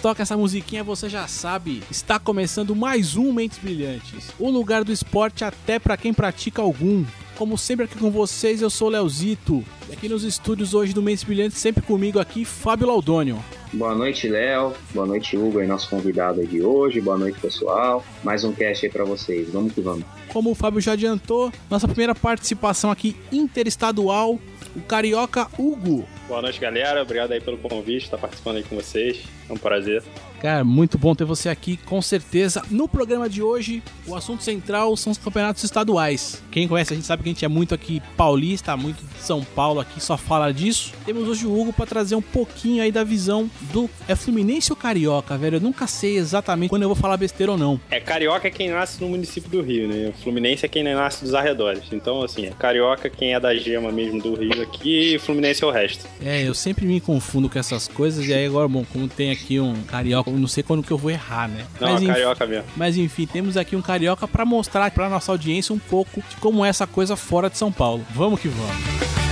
toca essa musiquinha, você já sabe, está começando mais um Mentes Brilhantes. O lugar do esporte até para quem pratica algum. Como sempre aqui com vocês, eu sou o Leozito. E aqui nos estúdios hoje do Mentes Brilhantes, sempre comigo aqui, Fábio Laudônio. Boa noite, Léo. Boa noite, Hugo, aí nosso convidado de hoje. Boa noite, pessoal. Mais um cast aí pra vocês. Vamos que vamos. Como o Fábio já adiantou, nossa primeira participação aqui interestadual, o carioca Hugo. Boa noite, galera. Obrigado aí pelo convite, estar participando aí com vocês. É um prazer. Cara, muito bom ter você aqui, com certeza. No programa de hoje, o assunto central são os campeonatos estaduais. Quem conhece a gente sabe que a gente é muito aqui paulista, muito de São Paulo aqui, só fala disso. Temos hoje o Hugo para trazer um pouquinho aí da visão do. É Fluminense ou Carioca, velho? Eu nunca sei exatamente quando eu vou falar besteira ou não. É, Carioca é quem nasce no município do Rio, né? Fluminense é quem nasce dos arredores. Então, assim, é Carioca quem é da gema mesmo do Rio aqui e Fluminense é o resto. É, eu sempre me confundo com essas coisas e aí agora, bom, como tem aqui um Carioca, eu não sei quando que eu vou errar, né? Não, mas, é enfim, Carioca mesmo. mas enfim, temos aqui um Carioca para mostrar para nossa audiência um pouco de como é essa coisa fora de São Paulo. Vamos que vamos.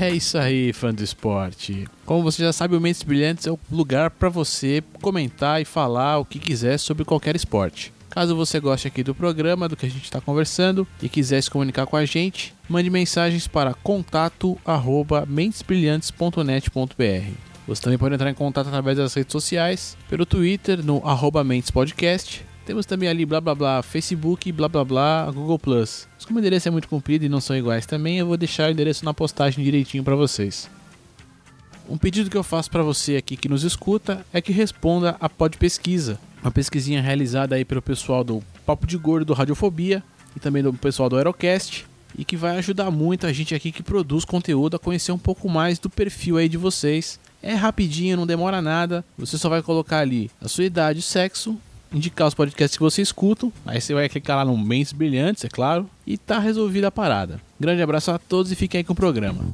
É isso aí, fã do esporte. Como você já sabe, o Mentes Brilhantes é o lugar para você comentar e falar o que quiser sobre qualquer esporte. Caso você goste aqui do programa, do que a gente está conversando e quiser se comunicar com a gente, mande mensagens para contato@mentesbrilhantes.net.br. Você também pode entrar em contato através das redes sociais, pelo Twitter no arroba Mentes Podcast. Temos também ali blá blá blá, Facebook, blá blá blá, Google Plus. Mas como o endereço é muito comprido e não são iguais também, eu vou deixar o endereço na postagem direitinho para vocês. Um pedido que eu faço para você aqui que nos escuta é que responda a Pod Pesquisa, uma pesquisinha realizada aí pelo pessoal do Papo de Gordo do Radiofobia e também do pessoal do Aerocast e que vai ajudar muito a gente aqui que produz conteúdo a conhecer um pouco mais do perfil aí de vocês. É rapidinho, não demora nada. Você só vai colocar ali a sua idade, sexo, indicar os podcasts que você escuta. Aí você vai clicar lá no Mentes Brilhantes, é claro, e tá resolvida a parada. Grande abraço a todos e fiquem aí com o programa.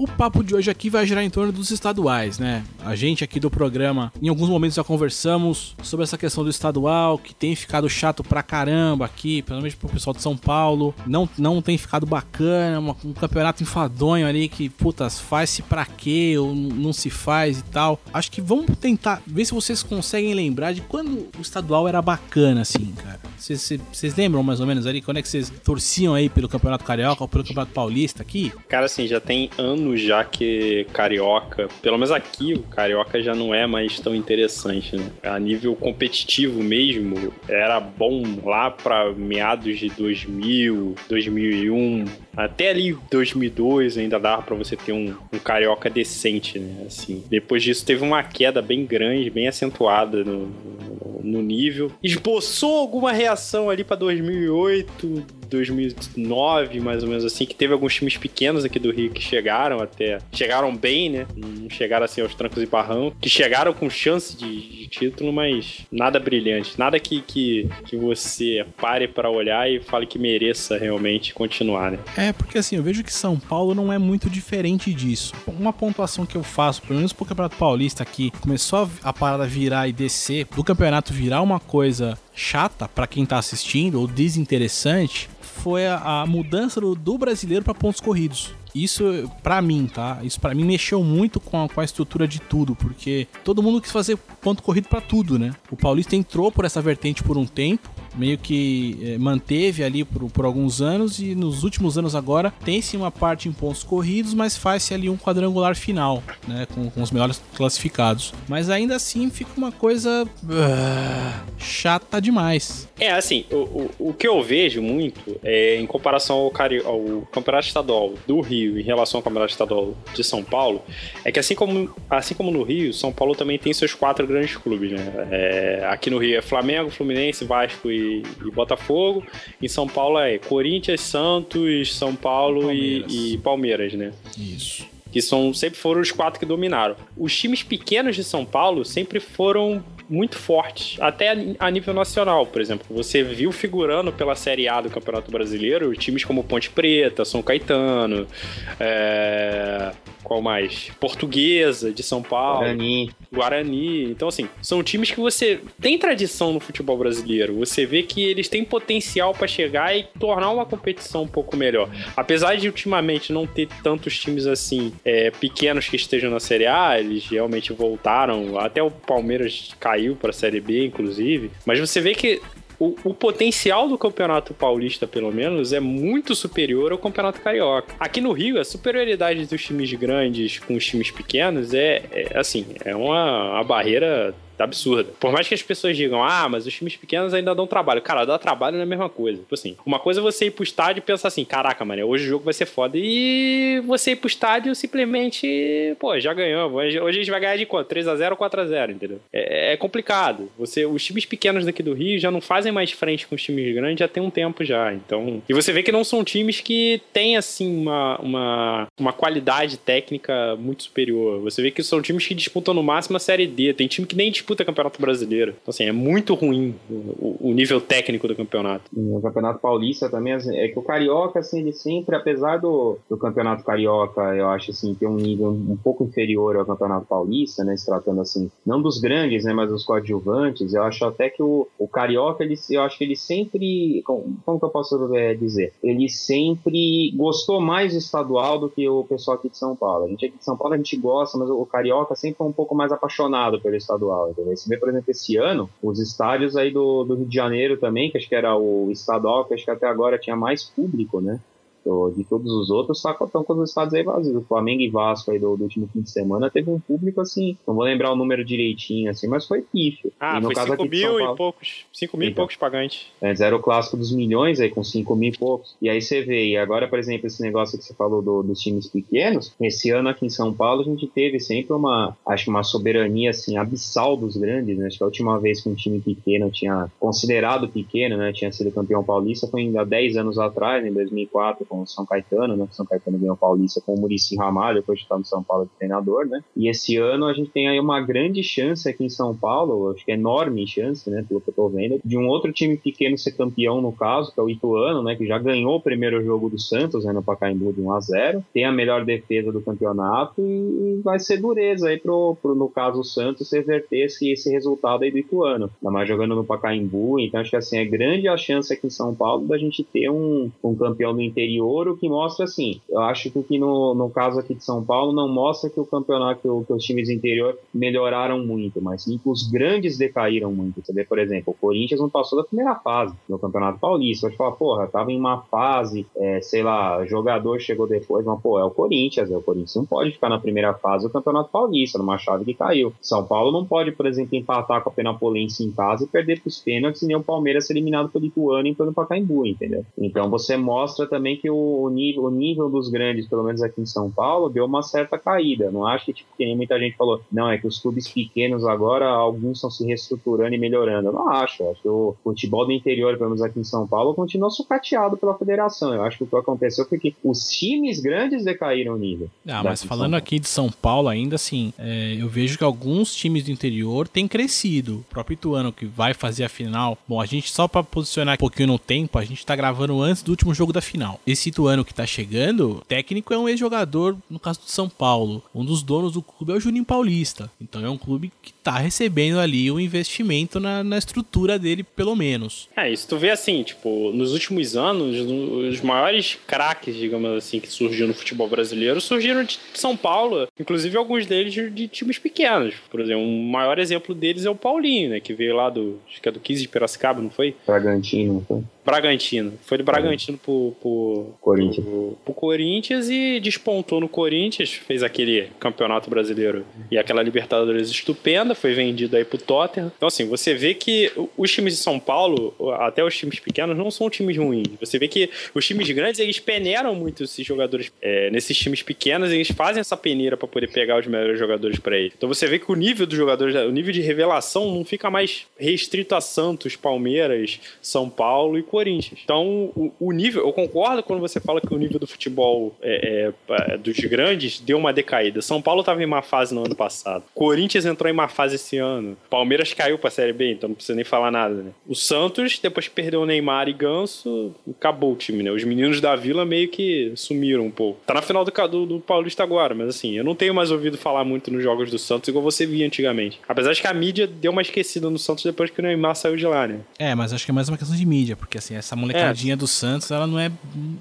O papo de hoje aqui vai girar em torno dos estaduais, né? A gente aqui do programa, em alguns momentos já conversamos sobre essa questão do estadual, que tem ficado chato pra caramba aqui, menos pro pessoal de São Paulo. Não, não tem ficado bacana, uma- um campeonato enfadonho ali que, putas, faz-se pra quê ou não se faz e tal. Acho que vamos tentar ver se vocês conseguem lembrar de quando o estadual era bacana, assim, cara. Vocês lembram mais ou menos ali? Quando é que vocês torciam aí pelo Campeonato Carioca ou pelo Campeonato Paulista aqui? Cara, assim, já tem anos já que Carioca, pelo menos aqui, o Carioca já não é mais tão interessante, né? A nível competitivo mesmo, era bom lá pra meados de 2000, 2001, até ali 2002 ainda dava pra você ter um, um Carioca decente, né? Assim, depois disso teve uma queda bem grande, bem acentuada no, no- nível. Esboçou alguma reação ali pra 2008, 2009, mais ou menos assim, que teve alguns times pequenos aqui do Rio que chegaram até. Chegaram bem, né? Não chegaram assim aos trancos e barrancos. Que chegaram com chance de, de título, mas nada brilhante. Nada que, que, que você pare pra olhar e fale que mereça realmente continuar, né? É, porque assim, eu vejo que São Paulo não é muito diferente disso. Uma pontuação que eu faço, pelo menos pro Campeonato Paulista aqui, começou a parada virar e descer, do campeonato virar uma coisa chata pra quem tá assistindo ou desinteressante, foi a, a mudança do, do brasileiro pra pontos corridos. Isso, pra mim, tá? Isso pra mim mexeu muito com a, com a estrutura de tudo, porque todo mundo quis fazer ponto corrido pra tudo, né? O Paulista entrou por essa vertente por um tempo, meio que eh, manteve ali por, por alguns anos e nos últimos anos agora tem-se uma parte em pontos corridos, mas faz-se ali um quadrangular final, né, com, com os melhores classificados. Mas ainda assim fica uma coisa ah, chata demais. É, assim, o, o, o que eu vejo muito é em comparação ao, ao Campeonato Estadual do Rio em relação ao Campeonato Estadual de São Paulo, é que assim como, assim como no Rio, São Paulo também tem seus quatro grandes clubes, né? É, aqui no Rio é Flamengo, Fluminense, Vasco e, e Botafogo. Em São Paulo é Corinthians, Santos, São Paulo e- Palmeiras. E, Palmeiras, né? Isso. que são sempre foram os quatro que dominaram. Os times pequenos de São Paulo sempre foram muito fortes, até a nível nacional, por exemplo. Você viu figurando pela Série A do Campeonato Brasileiro times como Ponte Preta, São Caetano, é... qual mais? Portuguesa de São Paulo. Guarani. Guarani. Então, assim, são times que você tem tradição no futebol brasileiro. Você vê que eles têm potencial para chegar e tornar uma competição um pouco melhor. Apesar de ultimamente não ter tantos times assim é, pequenos que estejam na Série A, eles realmente voltaram. Até o Palmeiras caiu para a Série B, inclusive. Mas você vê que o, o, potencial do Campeonato Paulista, pelo menos, é muito superior ao Campeonato Carioca. Aqui no Rio, a superioridade dos times grandes com os times pequenos é, é assim, é uma, uma barreira absurda. Por mais que as pessoas digam, ah, mas os times pequenos ainda dão trabalho. Cara, dá trabalho não é a mesma coisa. Tipo assim, uma coisa é você ir pro estádio e pensar assim, caraca, mano, hoje o jogo vai ser foda. E você ir pro estádio simplesmente, pô, já ganhamos. Hoje, hoje a gente vai ganhar de quanto? 3x0 ou 4x0, entendeu? É, é, complicado. Você, os times pequenos daqui do Rio já não fazem mais frente com os times grandes já tem um tempo já. Então. E você vê que não são times que têm, assim, uma, uma, uma qualidade técnica muito superior. Você vê que são times que disputam no máximo a Série D. Tem time que nem disputa disputa Campeonato Brasileiro. Então, assim, é muito ruim o, o nível técnico do campeonato. O Campeonato Paulista também, assim, é que o Carioca, assim, ele sempre, apesar do, do Campeonato Carioca, eu acho, assim, ter um nível um pouco inferior ao Campeonato Paulista, né, se tratando, assim, não dos grandes, né, mas dos coadjuvantes, eu acho até que o, o Carioca, ele, eu acho que ele sempre, como, como que eu posso é, dizer? Ele sempre gostou mais do estadual do que o pessoal aqui de São Paulo. A gente aqui de São Paulo, a gente gosta, mas o Carioca sempre foi um pouco mais apaixonado pelo estadual, entendeu? Você vê, por exemplo, esse ano, os estádios aí do, do Rio de Janeiro também, que acho que era o estadual, que acho que até agora tinha mais público, né? De todos os outros, só estão com os estados aí vazios. O Flamengo e Vasco aí do, do, último fim de semana teve um público assim, não vou lembrar o número direitinho assim, mas foi pífio. Ah, e no foi caso 5 mil Paulo, e poucos, 5 mil então, e poucos pagantes. É, era o clássico dos milhões aí com 5 mil e poucos. E aí você vê, e agora, por exemplo, esse negócio que você falou do, dos times pequenos, esse ano aqui em São Paulo a gente teve sempre uma, acho uma soberania assim, abissal dos grandes, né? Acho que a última vez que um time pequeno tinha, considerado pequeno, né, tinha sido campeão paulista foi ainda 10 anos atrás, em 2004, com o São Caetano, né? São Caetano ganhou Paulista com o Murici Ramalho, depois de estar no São Paulo de treinador, né? E esse ano a gente tem aí uma grande chance aqui em São Paulo, acho que é enorme chance, né? Pelo que eu tô vendo, de um outro time pequeno ser campeão, no caso, que é o Ituano, né? Que já ganhou o primeiro jogo do Santos, né? No Pacaembu de 1 a 0 tem a melhor defesa do campeonato e vai ser dureza aí pro, pro no caso, o Santos reverter esse, esse resultado aí do Ituano. Ainda mais jogando no Pacaembu, então acho que assim, é grande a chance aqui em São Paulo da gente ter um, um campeão do interior, o que mostra assim, eu acho que no, no caso aqui de São Paulo não mostra que o campeonato, que, que os times do interior melhoraram muito, mas sim que os grandes decaíram muito. Você vê, por exemplo, o Corinthians não passou da primeira fase no Campeonato Paulista. Você fala, porra, tava em uma fase, é, sei lá, jogador chegou depois, mas pô, é o Corinthians, é o Corinthians não pode ficar na primeira fase do Campeonato Paulista, numa chave que caiu. São Paulo não pode, por exemplo, empatar com a Penapolense em casa e perder pros pênaltis e nem o Palmeiras ser eliminado pelo Ituano e pelo Pacaembu, entendeu? Então você mostra também que o o nível, o nível dos grandes, pelo menos aqui em São Paulo, deu uma certa caída. Não acho que, tipo, que nem muita gente falou, não, é que os clubes pequenos agora, alguns estão se reestruturando e melhorando. Eu não acho. Eu acho que o futebol do interior, pelo menos aqui em São Paulo, continua sucateado pela federação. Eu acho que o que aconteceu foi que os times grandes decaíram o nível. Ah, mas falando aqui de São Paulo, ainda assim, é, eu vejo que alguns times do interior têm crescido. O próprio Ituano, que vai fazer a final. Bom, a gente, só para posicionar um pouquinho no tempo, a gente tá gravando antes do último jogo da final. Esse Ituano ano que tá chegando, o técnico é um ex-jogador, no caso do São Paulo. Um dos donos do clube é o Juninho Paulista. Então é um clube que tá recebendo ali um investimento na, na estrutura dele, pelo menos. É, isso tu vê assim, tipo, nos últimos anos, os maiores craques, digamos assim, que surgiram no futebol brasileiro surgiram de São Paulo, inclusive alguns deles de, de times pequenos. Por exemplo, o maior exemplo deles é o Paulinho, né, que veio lá do, acho que é do 15 de Piracicaba, não foi? Bragantino, não foi? Bragantino. Foi do Bragantino pro, pro, Corinthians. Pro, pro, Corinthians e despontou no Corinthians, fez aquele campeonato brasileiro e aquela Libertadores estupenda, foi vendido aí pro Tottenham. Então, assim, você vê que os times de São Paulo, até os times pequenos, não são times ruins. Você vê que os times grandes, eles peneiram muito esses jogadores é, nesses times pequenos, eles fazem essa peneira para poder pegar os melhores jogadores para eles. Então você vê que o nível dos jogadores, o nível de revelação não fica mais restrito a Santos, Palmeiras, São Paulo e Corinthians Corinthians. Então, o, o, nível, eu concordo quando você fala que o nível do futebol é, é, dos grandes deu uma decaída. São Paulo estava em má fase no ano passado. Corinthians entrou em má fase esse ano. Palmeiras caiu para a Série B, então não precisa nem falar nada, né? O Santos, depois que perdeu o Neymar e Ganso, acabou o time, né? Os meninos da Vila meio que sumiram um pouco. Tá na final do, do, do Paulista agora, mas assim, eu não tenho mais ouvido falar muito nos jogos do Santos igual você via antigamente. Apesar de que a mídia deu uma esquecida no Santos depois que o Neymar saiu de lá, né? É, mas acho que é mais uma questão de mídia, porque assim, essa molecadinha é. do Santos, ela não é,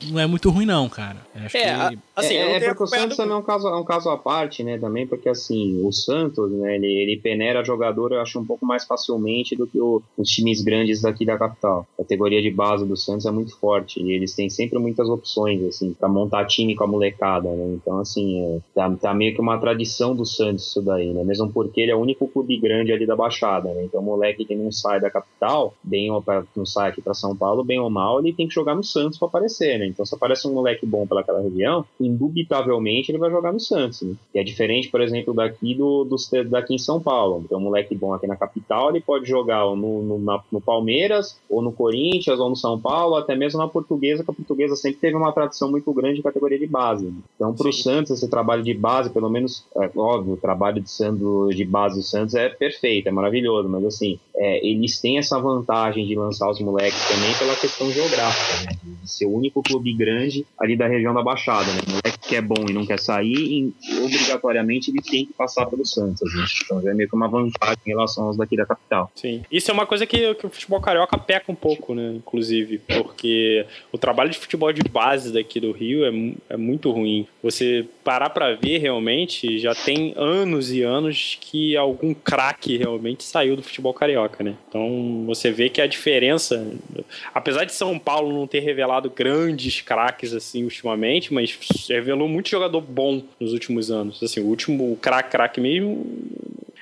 não é muito ruim não, cara. Acho é, que... assim, é, é porque o Santos também é um caso, é um caso à parte, né, também, porque assim, o Santos, né, ele, ele peneira jogador, eu acho, um pouco mais facilmente do que o, os times grandes daqui da capital. A categoria de base do Santos é muito forte e eles têm sempre muitas opções, assim, para montar time com a molecada, né, então assim, é, tá, tá meio que uma tradição do Santos isso daí, né, mesmo porque ele é o único clube grande ali da Baixada, né, então o moleque que não sai da capital, bem não sai aqui para São Paulo, bem ou mal, ele tem que jogar no Santos para aparecer, né, então se aparece um moleque bom pelaquela região, indubitavelmente ele vai jogar no Santos, né, e é diferente, por exemplo, daqui do, do daqui em São Paulo, então um moleque bom aqui na capital, ele pode jogar no, no, na, no Palmeiras, ou no Corinthians, ou no São Paulo, até mesmo na Portuguesa, que a Portuguesa sempre teve uma tradição muito grande de categoria de base. Né? Então, para o Santos, esse trabalho de base, pelo menos, é, óbvio, o trabalho de, de base do Santos é perfeito, é maravilhoso, mas assim, é, eles têm essa vantagem de lançar os moleques também pela questão geográfica, né? Ser o único clube grande ali da região da Baixada, né? O moleque que é bom e não quer sair, obrigatoriamente ele tem que passar pelo Santos, né? Então já é meio que uma vantagem em relação aos daqui da capital. Sim. Isso é uma coisa que, que o futebol carioca peca um pouco, né? Inclusive, porque o trabalho de futebol de base daqui do Rio é, é muito ruim. Você parar para ver realmente, já tem anos e anos que algum craque realmente saiu do futebol carioca, né? Então você vê que a diferença, apesar de São Paulo não ter revelado grandes craques assim ultimamente, mas revelou muito jogador bom nos últimos anos. Assim, o último craque craque mesmo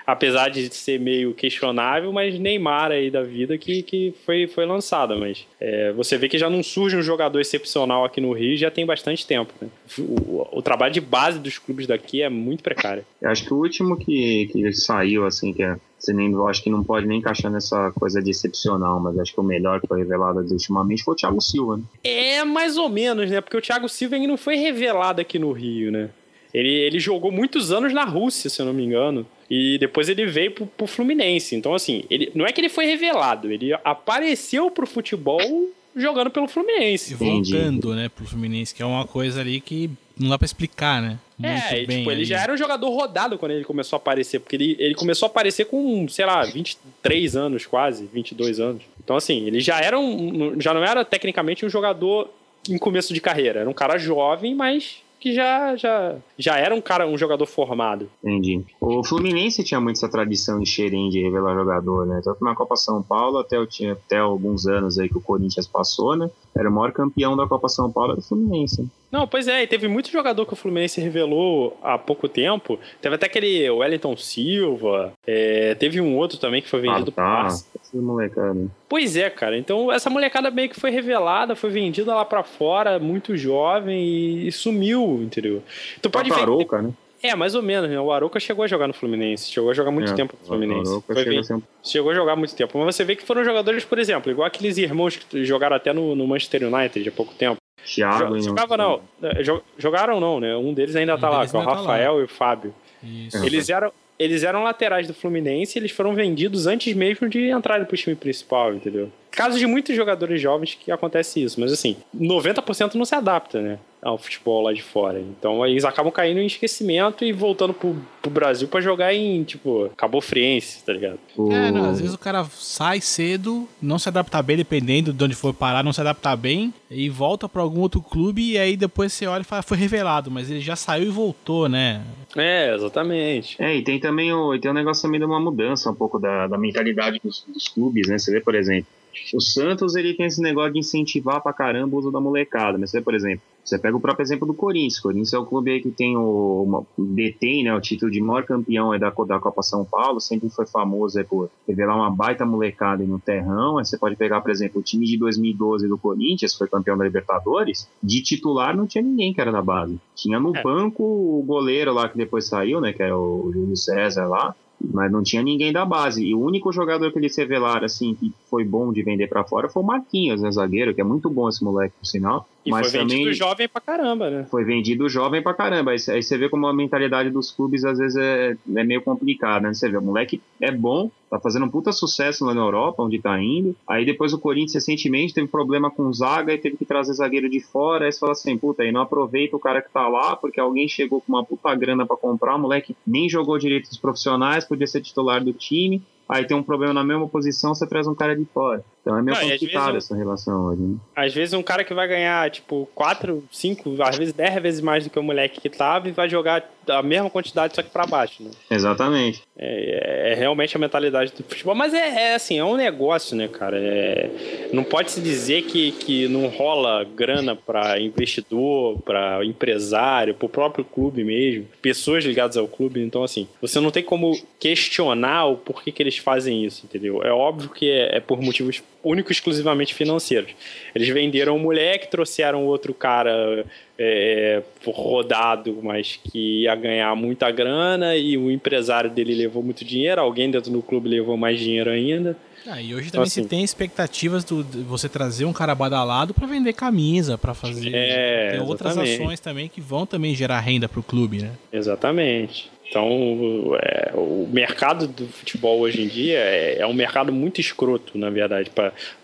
apesar de ser meio questionável, mas Neymar aí da vida que, que foi, foi lançada. Mas é, você vê que já não surge um jogador excepcional aqui no Rio já tem bastante tempo. Né? O, o, trabalho de base dos clubes daqui é muito precário. Eu acho que o último que, que saiu, assim, que é você nem, acho que não pode nem encaixar nessa coisa de excepcional, mas acho que o melhor que foi revelado ultimamente foi o Thiago Silva, né? É, mais ou menos, né? Porque o Thiago Silva ainda não foi revelado aqui no Rio, né? Ele, ele jogou muitos anos na Rússia, se eu não me engano. E depois ele veio pro, pro Fluminense. Então, assim, ele, não é que ele foi revelado, ele apareceu pro futebol jogando pelo Fluminense. E voltando, né, pro Fluminense, que é uma coisa ali que não dá pra explicar, né? Muito é, tipo, ele já era um jogador rodado quando ele começou a aparecer, porque ele, ele começou a aparecer com, sei lá, 23 anos quase, 22 anos. Então, assim, ele já era um. Já não era tecnicamente um jogador em começo de carreira, era um cara jovem, mas que já, já, já era um cara, um jogador formado. Entendi. O Fluminense tinha muito essa tradição de cheirinho de revelar jogador, né? Tanto na Copa São Paulo, até, tinha, até alguns anos aí que o Corinthians passou, né? Era o maior campeão da Copa São Paulo do Fluminense. Não, pois é, e teve muito jogador que o Fluminense revelou há pouco tempo. Teve até aquele Wellington Silva, é, teve um outro também que foi vendido ah, tá. molecada. Pois é, cara. Então essa molecada meio que foi revelada, foi vendida lá para fora, muito jovem e, e sumiu, entendeu? Tu pode ver. Arouca, né? É, mais ou menos, né? O Arouca chegou a jogar no Fluminense, chegou a jogar muito é, tempo no Fluminense. Foi sempre... Chegou a jogar muito tempo. Mas você vê que foram jogadores, por exemplo, igual aqueles irmãos que jogaram até no, no Manchester United há pouco tempo. Thiago Jogava não. É, jogaram não, né? Um deles ainda um tá lá, que é o tá Rafael tá e o Fábio. Isso. Eles eram, eles eram laterais do Fluminense e eles foram vendidos antes mesmo de entrarem pro time principal, entendeu? Caso de muitos jogadores jovens que acontece isso, mas assim, 90% não se adapta, né? Ao futebol lá de fora. Então eles acabam caindo em esquecimento e voltando pro, pro Brasil para jogar em, tipo, Cabo Friense, tá ligado? É, não, às vezes o cara sai cedo, não se adapta bem, dependendo de onde for parar, não se adapta bem, e volta para algum outro clube, e aí depois você olha e fala, foi revelado, mas ele já saiu e voltou, né? É, exatamente. É, e tem também o, tem um negócio também de uma mudança um pouco da, da mentalidade dos, dos clubes, né? Você vê, por exemplo, o Santos ele tem esse negócio de incentivar pra caramba o uso da molecada. Mas você, por exemplo, você pega o próprio exemplo do Corinthians. O Corinthians é o clube aí que tem o uma, detém, né, o título de maior campeão aí da, da Copa São Paulo, sempre foi famoso é, por revelar uma baita molecada no terrão. Aí você pode pegar, por exemplo, o time de 2012 do Corinthians, foi campeão da Libertadores, de titular não tinha ninguém que era da base. Tinha no é. banco o goleiro lá que depois saiu, né, que é o Júlio César lá, mas não tinha ninguém da base. E o único jogador que eles revelaram, assim, que foi bom de vender para fora foi o Marquinhos, né, zagueiro, que é muito bom esse moleque, por sinal. E mas foi vendido também jovem pra caramba, né? Foi vendido jovem pra caramba. Aí, aí você vê como a mentalidade dos clubes às vezes é, é meio complicada, né? Você vê, o moleque é bom, tá fazendo um puta sucesso lá na Europa, onde tá indo. Aí depois o Corinthians recentemente teve problema com zaga e teve que trazer zagueiro de fora. Aí você fala assim, puta, aí não aproveita o cara que tá lá, porque alguém chegou com uma puta grana para comprar, o moleque nem jogou direito dos profissionais, podia ser titular do time aí tem um problema na mesma posição, você traz um cara de fora. Então é meio não, complicado essa relação hoje. Né? Às vezes um cara que vai ganhar, tipo, 4, 5, às vezes 10 vezes mais do que o moleque que tava e vai jogar a mesma quantidade, só que pra baixo, né? Exatamente. É, é, é realmente a mentalidade do futebol. Mas é, é assim, é um negócio, né, cara? É, não pode se dizer que, que não rola grana para investidor, para empresário, pro próprio clube mesmo, pessoas ligadas ao clube. Então, assim, você não tem como questionar o porquê que eles fazem isso, entendeu? É óbvio que é, é por motivos único exclusivamente financeiros. Eles venderam um moleque, trouxeram outro cara é, rodado, mas que ia ganhar muita grana e o empresário dele levou muito dinheiro, alguém dentro do clube levou mais dinheiro ainda. Ah, e hoje então, também assim, se tem expectativas do, de você trazer um cara badalado para vender camisa, para fazer. É, outras ações também que vão também gerar renda para o clube, né? Exatamente. Então, é, o mercado do futebol hoje em dia é, é um mercado muito escroto, na verdade,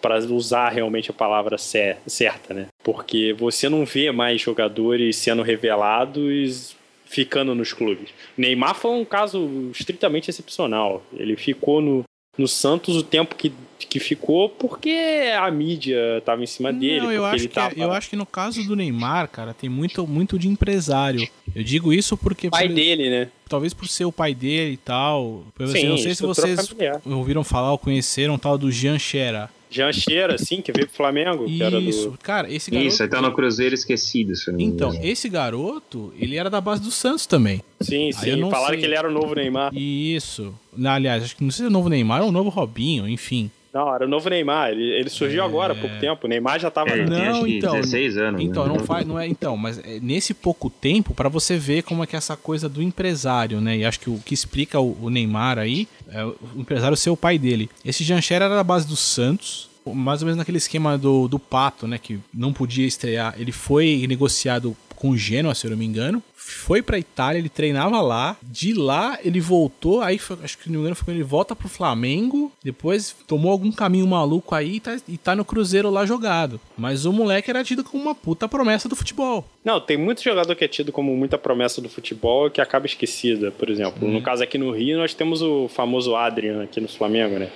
para usar realmente a palavra certa, né? Porque você não vê mais jogadores sendo revelados ficando nos clubes. Neymar foi um caso estritamente excepcional. Ele ficou no, no Santos o tempo que, que ficou porque a mídia estava em cima dele. Não, eu, acho que, tava... eu acho que no caso do Neymar, cara, tem muito, muito de empresário. Eu digo isso porque. Pai por, dele, né? Talvez por ser o pai dele e tal. Sim, assim, não sei se vocês familiar. ouviram falar ou conheceram tal do Jean Xera. Jean Cheira, sim, que veio pro Flamengo. Isso, do... cara, esse garoto. Isso, ele tá no Cruzeiro esquecido. Então, esse garoto, ele era da base do Santos também. Sim, sim. Falaram sei. que ele era o novo Neymar. Isso. Aliás, acho que não sei se é o novo Neymar ou o novo Robinho, enfim. Não, era o novo Neymar. Ele, ele surgiu é... agora há pouco tempo. O Neymar já tava. É, não, então. 16 anos. Então, né? não faz. Não é, então, mas é nesse pouco tempo, para você ver como é que é essa coisa do empresário, né? E acho que o que explica o, o Neymar aí é o empresário ser o pai dele. Esse Jancher era da base do Santos mais ou menos naquele esquema do, do Pato, né? Que não podia estrear. Ele foi negociado com o Genoa, se eu não me engano. Foi pra Itália, ele treinava lá. De lá ele voltou. Aí foi, acho que não me engano foi quando ele volta pro Flamengo. Depois tomou algum caminho maluco aí e tá, e tá no Cruzeiro lá jogado. Mas o moleque era tido como uma puta promessa do futebol. Não, tem muito jogador que é tido como muita promessa do futebol que acaba esquecida, por exemplo. Hum. No caso aqui no Rio, nós temos o famoso Adrian aqui no Flamengo, né?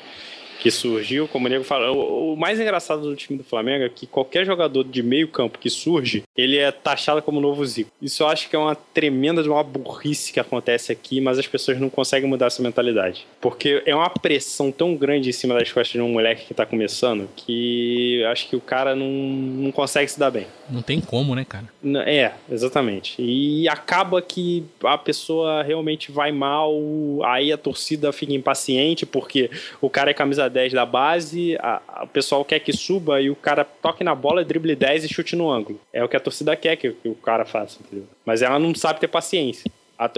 Que surgiu, como o Nego fala, o, o, mais engraçado do time do Flamengo é que qualquer jogador de meio campo que surge, ele é taxado como novo Zico. Isso eu acho que é uma tremenda uma burrice que acontece aqui, mas as pessoas não conseguem mudar essa mentalidade. Porque é uma pressão tão grande em cima das costas de um moleque que tá começando que eu acho que o cara não, não consegue se dar bem. Não tem como, né, cara? É, exatamente. E acaba que a pessoa realmente vai mal, aí a torcida fica impaciente porque o cara é camisa 10 da base, a, a, o pessoal quer que suba e o cara toque na bola, drible 10 e chute no ângulo. É o que a torcida quer que, que o cara faça, entendeu? Mas ela não sabe ter paciência.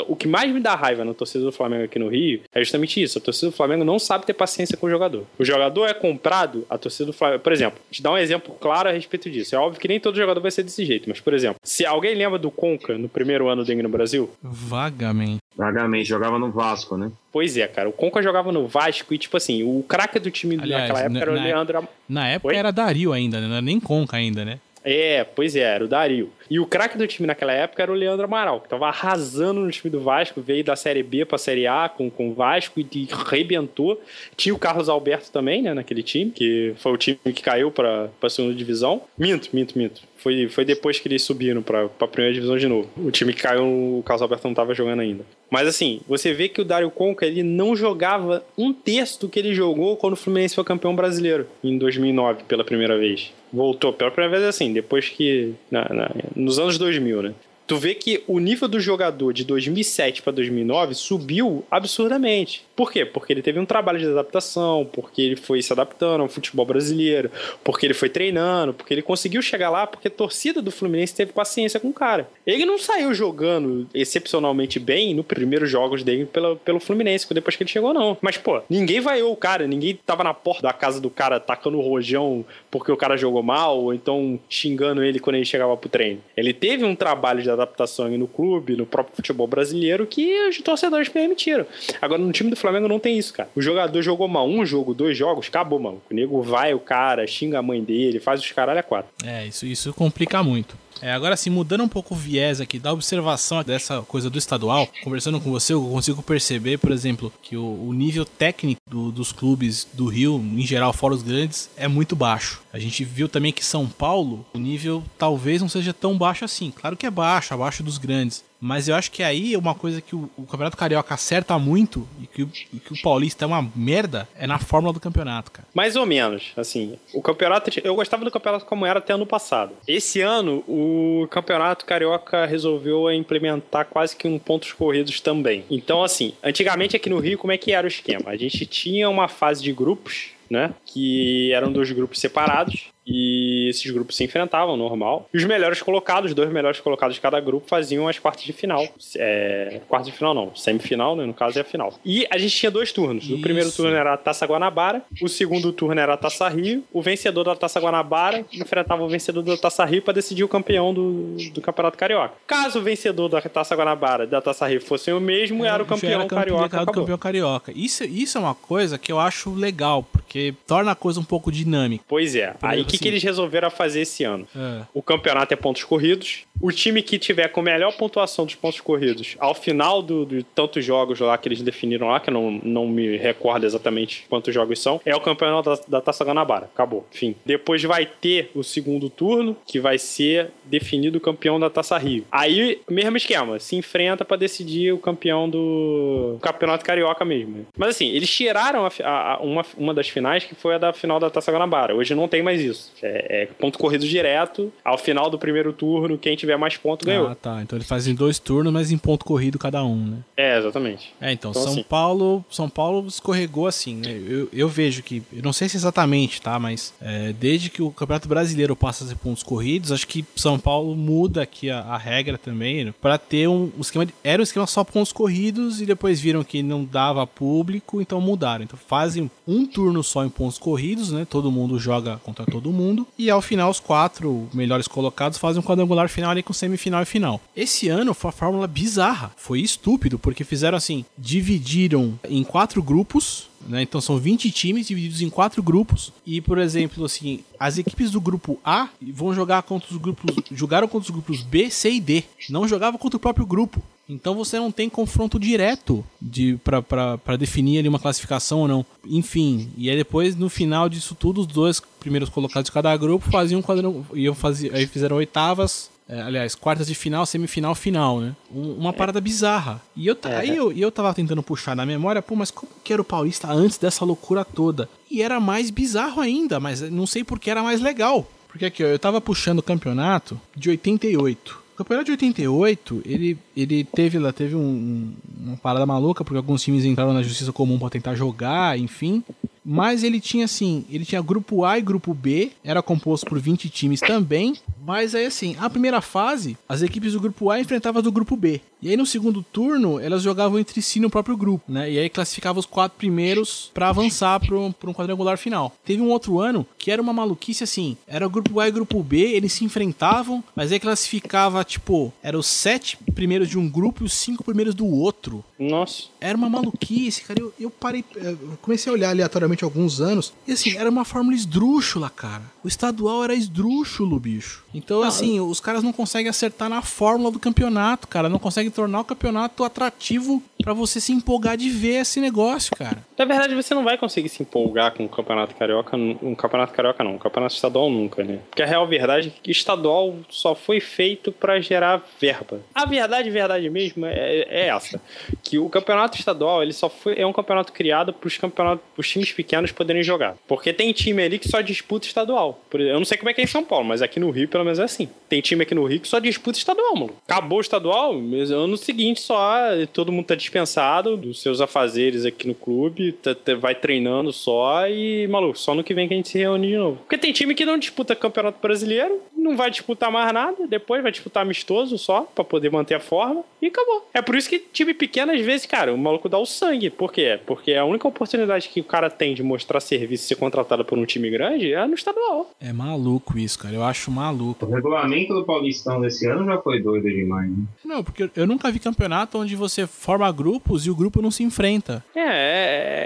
O que mais me dá raiva na torcida do Flamengo aqui no Rio é justamente isso. A torcida do Flamengo não sabe ter paciência com o jogador. O jogador é comprado, a torcida do Flamengo. Por exemplo, te dar um exemplo claro a respeito disso. É óbvio que nem todo jogador vai ser desse jeito, mas, por exemplo, se alguém lembra do Conca no primeiro ano dele no Brasil? Vagamente. Vagamente, jogava no Vasco, né? Pois é, cara. O Conca jogava no Vasco e, tipo assim, o craque do time Aliás, naquela época era o Leandro. Na época Oi? era Dario ainda, né? Não era nem Conca ainda, né? É, pois é, era o Dario. E o craque do time naquela época era o Leandro Amaral, que tava arrasando no time do Vasco, veio da Série B pra Série A com, com o Vasco e arrebentou. Tinha o Carlos Alberto também, né, naquele time, que foi o time que caiu pra, pra segunda divisão. Minto, minto, minto. Foi, foi depois que eles subiram pra, pra primeira divisão de novo. O time caiu, o Carlos Alberto não tava jogando ainda. Mas assim, você vê que o Dário Conca, ele não jogava um terço do que ele jogou quando o Fluminense foi campeão brasileiro, em 2009, pela primeira vez. Voltou pela primeira vez assim, depois que... Na, na, nos anos 2000, né? Tu vê que o nível do jogador de 2007 para 2009 subiu absurdamente. Por quê? Porque ele teve um trabalho de adaptação, porque ele foi se adaptando ao futebol brasileiro, porque ele foi treinando, porque ele conseguiu chegar lá, porque a torcida do Fluminense teve paciência com o cara. Ele não saiu jogando excepcionalmente bem no primeiros jogos dele pelo, pelo Fluminense, depois que ele chegou, não. Mas, pô, ninguém vaiou o cara, ninguém tava na porta da casa do cara tacando o rojão porque o cara jogou mal, ou então xingando ele quando ele chegava pro treino. Ele teve um trabalho de adaptação no clube, no próprio futebol brasileiro, que os torcedores permitiram. Agora, no time do Flamengo não tem isso, cara. O jogador jogou mal um jogo, dois jogos, acabou, mano. O nego vai o cara, xinga a mãe dele, faz os caralho a quatro. É, isso, isso complica muito. É, agora assim, mudando um pouco o viés aqui da observação dessa coisa do estadual, conversando com você, eu consigo perceber, por exemplo, que o, o nível técnico do, dos clubes do Rio, em geral, fora os grandes, é muito baixo. A gente viu também que São Paulo, o nível talvez não seja tão baixo assim. Claro que é baixo, abaixo dos grandes. Mas eu acho que aí é uma coisa que o, o Campeonato Carioca acerta muito e que, e que, o Paulista é uma merda é na fórmula do campeonato, cara. Mais ou menos, assim. O campeonato. Eu gostava do campeonato como era até ano passado. Esse ano, o Campeonato Carioca resolveu implementar quase que um pontos corridos também. Então, assim, antigamente aqui no Rio, como é que era o esquema? A gente tinha uma fase de grupos né? Que eram dois grupos separados e esses grupos se enfrentavam, normal. E os melhores colocados, dois melhores colocados de cada grupo, faziam as quartas de final. É, quartas de final não, semifinal, né? No caso é a final. E a gente tinha dois turnos. Isso. O primeiro turno era a Taça Guanabara, o segundo turno era a Taça Rio. O vencedor da Taça Guanabara enfrentava o vencedor da Taça Rio para decidir o campeão do, do Campeonato Carioca. Caso o vencedor da Taça Guanabara e da Taça Rio fossem o mesmo, era o campeão era carioca. campeão carioca. Isso, isso é uma coisa que eu acho legal, porque torna a coisa um pouco dinâmica. Pois é. Aí que, que eles resolveram fazer esse ano? É. O campeonato é pontos corridos. O time que tiver com melhor pontuação dos pontos corridos ao final do, de tantos jogos lá que eles definiram lá, que eu não, não me recordo exatamente quantos jogos são, é o campeonato da, da Taça Guanabara. Acabou. Fim. Depois vai ter o segundo turno, que vai ser definido o campeão da Taça Rio. Aí, mesmo esquema, se enfrenta para decidir o campeão do Campeonato Carioca mesmo. Mas assim, eles tiraram a, a, uma, uma das finais que foi a da final da Taça Guanabara. Hoje não tem mais isso. É, é ponto corrido direto. Ao final do primeiro turno, quem tiver mais pontos ganhou. Ah, tá. Então eles fazem dois turnos, mas em ponto corrido cada um, né? É, exatamente. É, então, então São assim. Paulo São Paulo escorregou assim, né? Eu, eu vejo que, eu não sei se exatamente, tá? Mas é, desde que o Campeonato Brasileiro passa a ser pontos corridos, acho que São Paulo muda aqui a, a regra também né? para ter um, um, esquema. De, era um esquema só pontos corridos e depois viram que não dava público, então mudaram. Então fazem um turno só em pontos corridos, né? Todo mundo joga contra todo mundo. E ao final, os quatro melhores colocados fazem um quadrangular final ali com semifinal e final. Esse ano foi uma fórmula bizarra. Foi estúpido, porque fizeram assim: dividiram em quatro grupos né? Então são 20 times divididos em quatro grupos. E, por exemplo, assim, as equipes do grupo A vão jogar contra os grupos. Jogaram contra os grupos B, C e D. Não jogavam contra o próprio grupo. Então você não tem confronto direto de para definir ali uma classificação ou não. Enfim, e aí depois no final disso tudo os dois primeiros colocados de cada grupo faziam quadrão, iam fazer, aí fizeram oitavas, é, aliás, quartas de final, semifinal, final, né? Um, uma parada bizarra. E eu, é. aí eu, eu tava tentando puxar na memória, pô, mas como que era o Paulista antes dessa loucura toda? E era mais bizarro ainda, mas não sei porque era mais legal. Porque aqui, ó, eu tava puxando o campeonato de 88. Campeonato de 88, ele, ele teve lá, teve um, uma parada maluca, porque alguns times entraram na justiça comum para tentar jogar, enfim. Mas ele tinha assim, ele tinha grupo A e grupo B, era composto por 20 times também. Mas aí assim, a primeira fase, as equipes do grupo A enfrentavam as do grupo B. E aí no segundo turno, elas jogavam entre si no próprio grupo, né? E aí classificavam os quatro primeiros para avançar para um quadrangular final. Teve um outro ano que era uma maluquice assim, era o grupo A e o grupo B, eles se enfrentavam, mas aí classificava tipo, eram os sete primeiros de um grupo e os cinco primeiros do outro. Nossa. Era uma maluquice, cara. Eu, eu parei, eu comecei a olhar aleatoriamente alguns anos e assim, era uma fórmula esdrúxula, cara. O estadual era esdrúxulo, bicho. Então, assim, os caras não conseguem acertar na fórmula do campeonato, cara. Não conseguem tornar o campeonato atrativo para você se empolgar de ver esse negócio, cara. Na verdade, você não vai conseguir se empolgar com o Campeonato Carioca, um Campeonato Carioca não, um Campeonato Estadual nunca, né? Porque a real verdade é que estadual só foi feito para gerar verba. A verdade, verdade mesmo, é, é, essa. Que o Campeonato Estadual, ele só foi, é um campeonato criado para os campeonatos, os times pequenos poderem jogar. Porque tem time ali que só disputa estadual. Eu não sei como é que é em São Paulo, mas aqui no Rio, pelo menos, é assim. Tem time aqui no Rio que só disputa estadual, mano. Acabou o estadual, ano seguinte só, todo mundo tá dispensado dos seus afazeres aqui no clube, tá, tá, vai treinando só e, maluco, só no que vem que a gente se reúne de novo. Porque tem time que não disputa campeonato brasileiro, não vai disputar mais nada, depois vai disputar amistoso só, para poder manter a forma, e acabou. É por isso que time pequeno, às vezes, cara, o maluco dá o sangue. Por quê? Porque a única oportunidade que o cara tem de mostrar serviço e ser contratado por um time grande é no estadual. É maluco isso, cara. Eu acho maluco. O regulamento do Paulistão desse ano já foi doido demais, né? Não, porque eu nunca vi campeonato onde você forma grupos e o grupo não se enfrenta. É, é,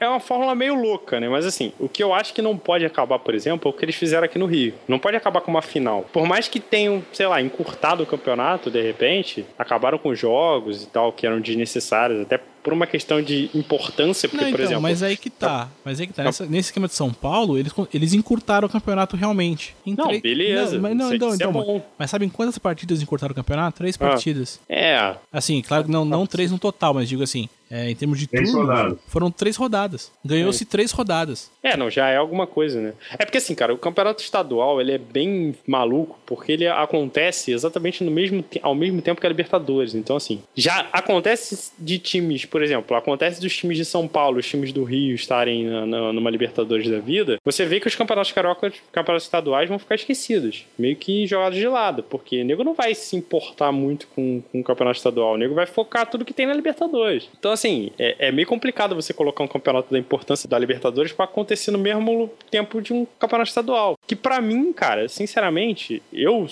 é uma fórmula meio louca, né? Mas assim, o que eu acho que não pode acabar, por exemplo, é o que eles fizeram aqui no Rio. Não pode acabar com uma final. Por mais que tenham, sei lá, encurtado o campeonato, de repente, acabaram com jogos e tal, que eram desnecessários, até por uma questão de importância, porque, não, por então, exemplo. Mas aí que tá. Mas aí que tá. Nessa, nesse esquema de São Paulo, eles, eles encurtaram o campeonato realmente. Em não, tre... beleza. Não, mas, não, então, então, é mas sabem quantas partidas encurtaram o campeonato? Três ah. partidas. É. Assim, claro que não, não três no total, mas digo assim, é, em termos de três turno, rodadas. foram três rodadas. Ganhou-se é. três rodadas. É, não, já é alguma coisa, né? É porque assim, cara, o campeonato estadual, ele é bem maluco, porque ele acontece exatamente no mesmo, ao mesmo tempo que a Libertadores. Então, assim, já acontece de times, por exemplo, acontece dos times de São Paulo, os times do Rio estarem na, na, numa Libertadores da vida, você vê que os campeonatos cariocas, campeonatos estaduais vão ficar esquecidos, meio que jogados de lado, porque o nego não vai se importar muito com, com o campeonato estadual, o nego vai focar tudo que tem na Libertadores. Então, assim, é, é meio complicado você colocar um campeonato da importância da Libertadores para acontecer no mesmo tempo de um campeonato estadual. Que para mim, cara, sinceramente, eu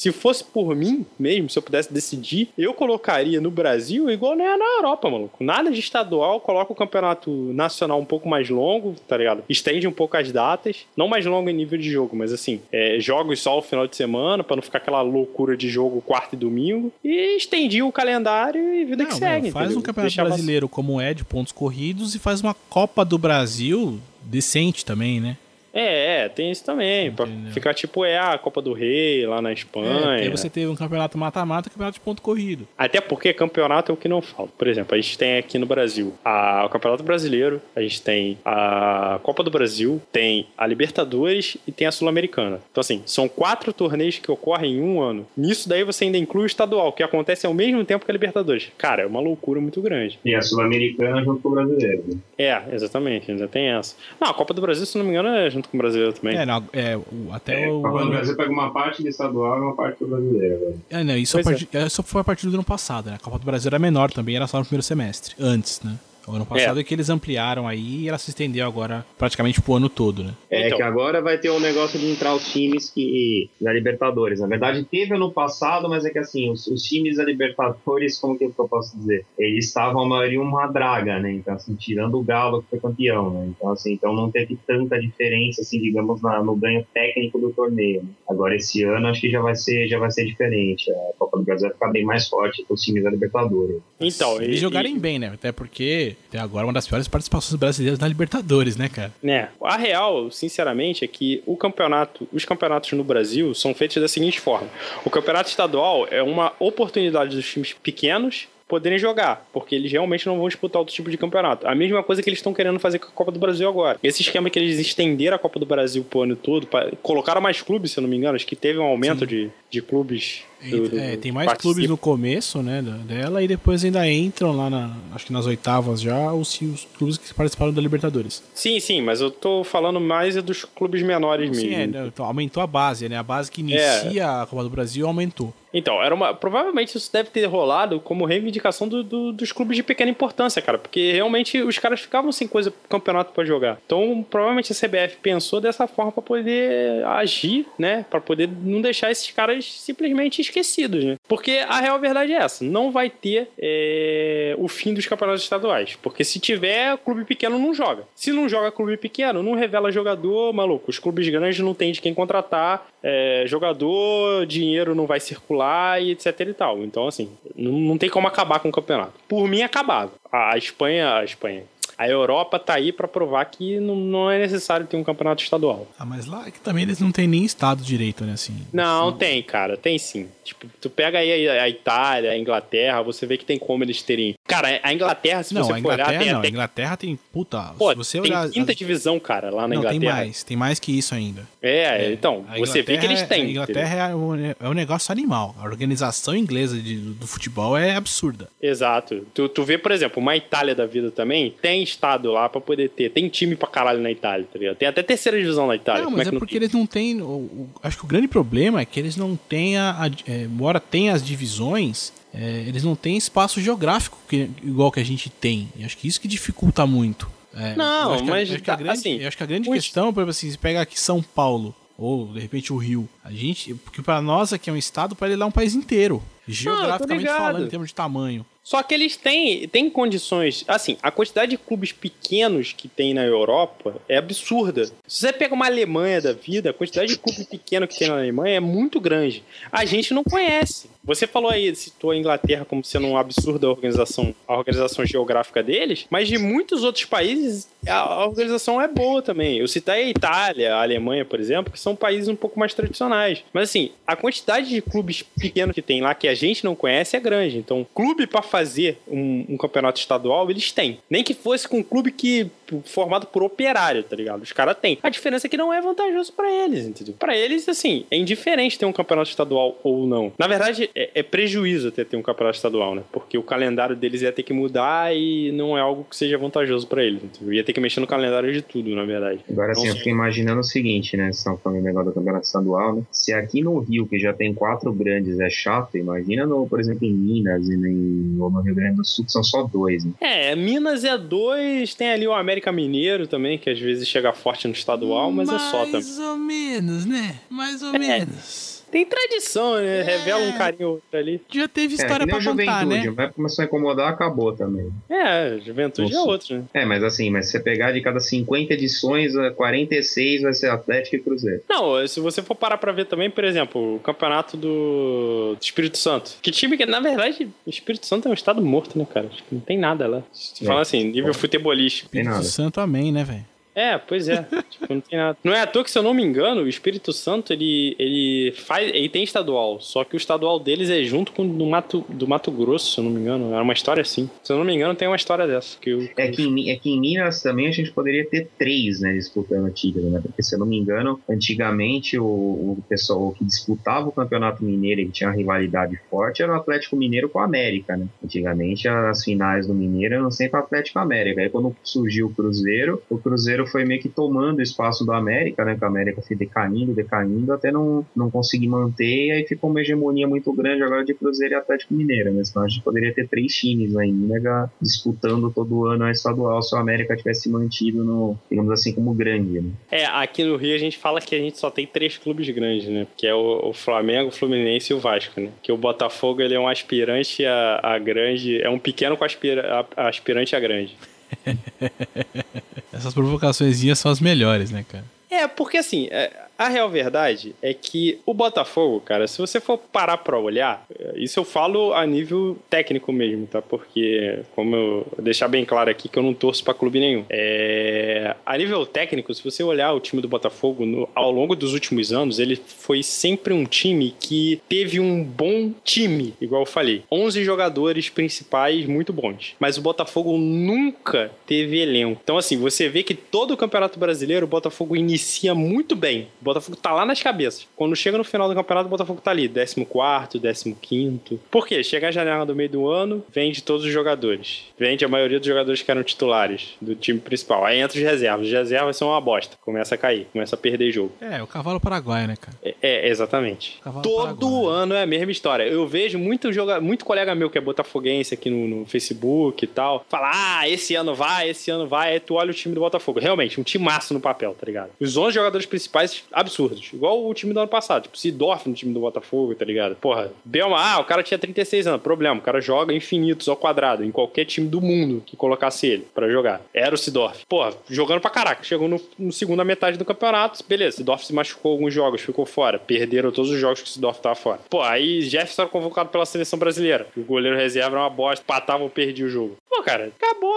se fosse por mim mesmo, se eu pudesse decidir, eu colocaria no Brasil igual é na Europa, maluco. Nada de estadual, coloca o campeonato nacional um pouco mais longo, tá ligado? Estende um pouco as datas, não mais longo em nível de jogo, mas assim, é, jogos só o final de semana, para não ficar aquela loucura de jogo quarto e domingo, e estendi o calendário e vida não, que segue. Faz entendeu? um campeonato Deixava... brasileiro como é, de pontos corridos, e faz uma Copa do Brasil decente também, né? É, é, tem isso também. Entendeu. Pra ficar tipo, é a Copa do Rei lá na Espanha. É, aí você teve um campeonato mata-mata e campeonato de ponto corrido. Até porque campeonato é o que não falta. Por exemplo, a gente tem aqui no Brasil a, o Campeonato Brasileiro, a gente tem a Copa do Brasil, tem a Libertadores e tem a Sul-Americana. Então, assim, são quatro torneios que ocorrem em um ano. Nisso daí você ainda inclui o estadual, que acontece ao mesmo tempo que a Libertadores. Cara, é uma loucura muito grande. E a Sul-Americana junto com o brasileiro. É, exatamente, ainda tem essa. Não, a Copa do Brasil, se não me engano, é junto com o brasileiro também. É, não, é o, até é, o. O Brasil pega uma parte do estadual e uma parte do brasileiro. É, não, isso, a part... é. isso foi a partir do ano passado, né? A Copa do Brasil era menor também, era só no primeiro semestre. Antes, né? O ano passado é. é. que eles ampliaram aí e ela se estendeu agora praticamente pro ano todo, né? É então. que agora vai ter um negócio de entrar os times que da Libertadores. Na verdade, teve ano passado, mas é que assim, os, os times da Libertadores, como que eu posso dizer? Eles estavam a maioria uma draga, né? Então, assim, tirando o Galo que foi campeão, né? Então, assim, então não teve tanta diferença, assim, digamos, na, no ganho técnico do torneio. Né? Agora, esse ano, acho que já vai ser, já vai ser diferente. A Copa do Brasil vai ficar bem mais forte com os times da Libertadores. Então, eles e, jogarem e... bem, né? Até porque até agora uma das piores participações brasileiras na Libertadores, né, cara? É. A real, sinceramente, é que o campeonato, os campeonatos no Brasil são feitos da seguinte forma: o campeonato estadual é uma oportunidade dos times pequenos poderem jogar, porque eles realmente não vão disputar outro tipo de campeonato. A mesma coisa que eles estão querendo fazer com a Copa do Brasil agora. Esse esquema que eles estenderam a Copa do Brasil pro ano todo, pra, colocaram mais clubes, se eu não me engano, acho que teve um aumento de, de clubes do, é, tem mais participa. clubes no começo, né, dela, e depois ainda entram lá, na, acho que nas oitavas já, os, os clubes que participaram da Libertadores. Sim, sim, mas eu tô falando mais dos clubes menores sim, mesmo. É, então, aumentou a base, né, a base que inicia é. a Copa do Brasil aumentou. Então, era uma. Provavelmente isso deve ter rolado como reivindicação do, do, dos clubes de pequena importância, cara. Porque realmente os caras ficavam sem coisa campeonato para jogar. Então, provavelmente a CBF pensou dessa forma para poder agir, né? Para poder não deixar esses caras simplesmente esquecidos, né? Porque a real verdade é essa: não vai ter é, o fim dos campeonatos estaduais. Porque se tiver, clube pequeno não joga. Se não joga clube pequeno, não revela jogador, maluco. Os clubes grandes não tem de quem contratar. É, jogador, dinheiro não vai circular e etc e tal. Então, assim, não, não tem como acabar com o campeonato. Por mim, acabava. A, a Espanha, a Espanha, A Europa tá aí para provar que não, não, é necessário ter um campeonato estadual. Ah, mas lá é que também eles não têm nem estado direito, né, assim. Não, assim. tem, cara, tem sim. Tipo, tu pega aí a, Itália, a Inglaterra, você vê que tem como eles terem. Cara, a Inglaterra, se não, você for olhar, tem não, até... a Inglaterra tem puta. Pô, se você tem olhar quinta divisão, cara, lá na não, Inglaterra. Tem mais, tem mais que isso ainda. É, é então, você vê que eles têm. A Inglaterra é um, é um negócio animal. A organização inglesa de, do futebol é absurda. Exato. Tu, tu vê, por exemplo, uma Itália da vida também, tem estado lá pra poder ter. Tem time pra caralho na Itália, tá ligado? Tem até terceira divisão na Itália. Não, mas é, é porque eles não têm. O, o, acho que o grande problema é que eles não têm a. a é, embora tenha as divisões, é, eles não têm espaço geográfico que, igual que a gente tem. E acho que isso que dificulta muito. É, não, mas a, acho que a grande, assim, acho que a grande questão, por exemplo, assim, se pega aqui São Paulo ou de repente o Rio, a gente, porque para nós aqui é um estado, para ele é um país inteiro, geograficamente falando, em termos de tamanho. Só que eles têm, têm condições. Assim, a quantidade de clubes pequenos que tem na Europa é absurda. Se você pega uma Alemanha da vida, a quantidade de clubes pequenos que tem na Alemanha é muito grande. A gente não conhece. Você falou aí, citou a Inglaterra como sendo um absurdo a organização, a organização geográfica deles, mas de muitos outros países a organização é boa também. Eu citei a Itália, a Alemanha, por exemplo, que são países um pouco mais tradicionais. Mas assim, a quantidade de clubes pequenos que tem lá que a gente não conhece é grande. Então, clube para fazer um, um, campeonato estadual, eles têm. Nem que fosse com um clube que formado por operário, tá ligado? Os caras têm. A diferença é que não é vantajoso para eles, entendeu? Para eles, assim, é indiferente ter um campeonato estadual ou não. Na verdade, é, é prejuízo até ter um campeonato estadual, né? Porque o calendário deles ia ter que mudar e não é algo que seja vantajoso para eles, entendeu? Ia ter que mexer no calendário de tudo, na verdade. Agora, assim, eu fico imaginando o seguinte, né? Vocês estão falando do negócio do campeonato estadual, né? Se aqui no Rio, que já tem quatro grandes, é chato, imagina, no, por exemplo, em Minas e no Rio Grande do Sul, que são só dois, né? É, Minas é dois, tem ali o América Mineiro também, que às vezes chega forte no estadual, mas Mais é só também. Mais ou menos, né? Mais ou é. menos. Tem tradição, né? É. Revela um carinho outro ali. Já teve é, história é, pra contar, né? Vai começar a incomodar, acabou também. É, juventude Nossa. é outro, né? É, mas assim, mas se você pegar de cada 50 edições, 46 vai ser Atlético e Cruzeiro. Não, se você for parar pra ver também, por exemplo, o campeonato do Espírito Santo. Que time que, na verdade, o Espírito Santo é um estado morto, né, cara? Acho que não tem nada lá. Se é. fala assim, nível futebolístico. Espírito Santo, amém, né, velho? É, pois é. tipo, não tem nada. Não é à toa que, se eu não me engano, o Espírito Santo ele, ele faz. Ele tem estadual. Só que o estadual deles é junto com o do Mato, do Mato Grosso, se eu não me engano. Era uma história assim. Se eu não me engano, tem uma história dessa. Que eu, é, que em, é que em Minas também a gente poderia ter três, né, disputando o título, né? Porque, se eu não me engano, antigamente o, o pessoal que disputava o Campeonato Mineiro e que tinha uma rivalidade forte era o Atlético Mineiro com a América, né? Antigamente as finais do Mineiro eram sempre Atlético América. Aí quando surgiu o Cruzeiro, o Cruzeiro foi meio que tomando o espaço do América, né? Que a América foi decaindo, decaindo, até não, não conseguir manter, e aí ficou uma hegemonia muito grande agora de Cruzeiro e Atlético Mineiro, né? Senão a gente poderia ter três times aí, né? Disputando todo ano a estadual se o América tivesse mantido no, digamos assim, como grande, né? É, aqui no Rio a gente fala que a gente só tem três clubes grandes, né? Que é o, o Flamengo, o Fluminense e o Vasco, né? Que o Botafogo ele é um aspirante a, a grande, é um pequeno com aspira, a, aspirante a grande. Essas provocações são as melhores, né, cara? É, porque assim, é, a real verdade é que o Botafogo, cara, se você for parar pra olhar, isso eu falo a nível técnico mesmo, tá? Porque, como eu deixar bem claro aqui que eu não torço pra clube nenhum. É... A nível técnico, se você olhar o time do Botafogo no... ao longo dos últimos anos, ele foi sempre um time que teve um bom time, igual eu falei. 11 jogadores principais muito bons. Mas o Botafogo nunca teve elenco. Então, assim, você vê que todo o Campeonato Brasileiro, o Botafogo inicia muito bem. O Botafogo tá lá nas cabeças. Quando chega no final do campeonato, o Botafogo tá ali, 14, 15. Por quê? Chega a janela do meio do ano, vende todos os jogadores. Vende a maioria dos jogadores que eram titulares do time principal. Aí entra os reservas. Os reservas são uma bosta. Começa a cair, começa a perder jogo. É, o cavalo paraguaio, né, cara? É, é exatamente. Todo ano é a mesma história. Eu vejo muito, joga... muito colega meu que é botafoguense aqui no, no Facebook e tal, fala: ah, esse ano vai, esse ano vai. Aí tu olha o time do Botafogo. Realmente, um time massa no papel, tá ligado? Os 11 jogadores principais absurdos. Igual o time do ano passado. Tipo, Sidorf no time do Botafogo, tá ligado? Porra, Belma, ah, o cara tinha 36 anos. Problema, o cara joga infinitos ao quadrado em qualquer time do mundo que colocasse ele para jogar. Era o Sidorf. Porra, jogando pra caraca. Chegou no, no segunda metade do campeonato, beleza. Sidorf se machucou alguns jogos, ficou fora. Perderam todos os jogos que o Sidorf tava fora. Pô, aí Jefferson era convocado pela seleção brasileira. O goleiro reserva era uma bosta, patava ou perdia o jogo. Pô, cara, acabou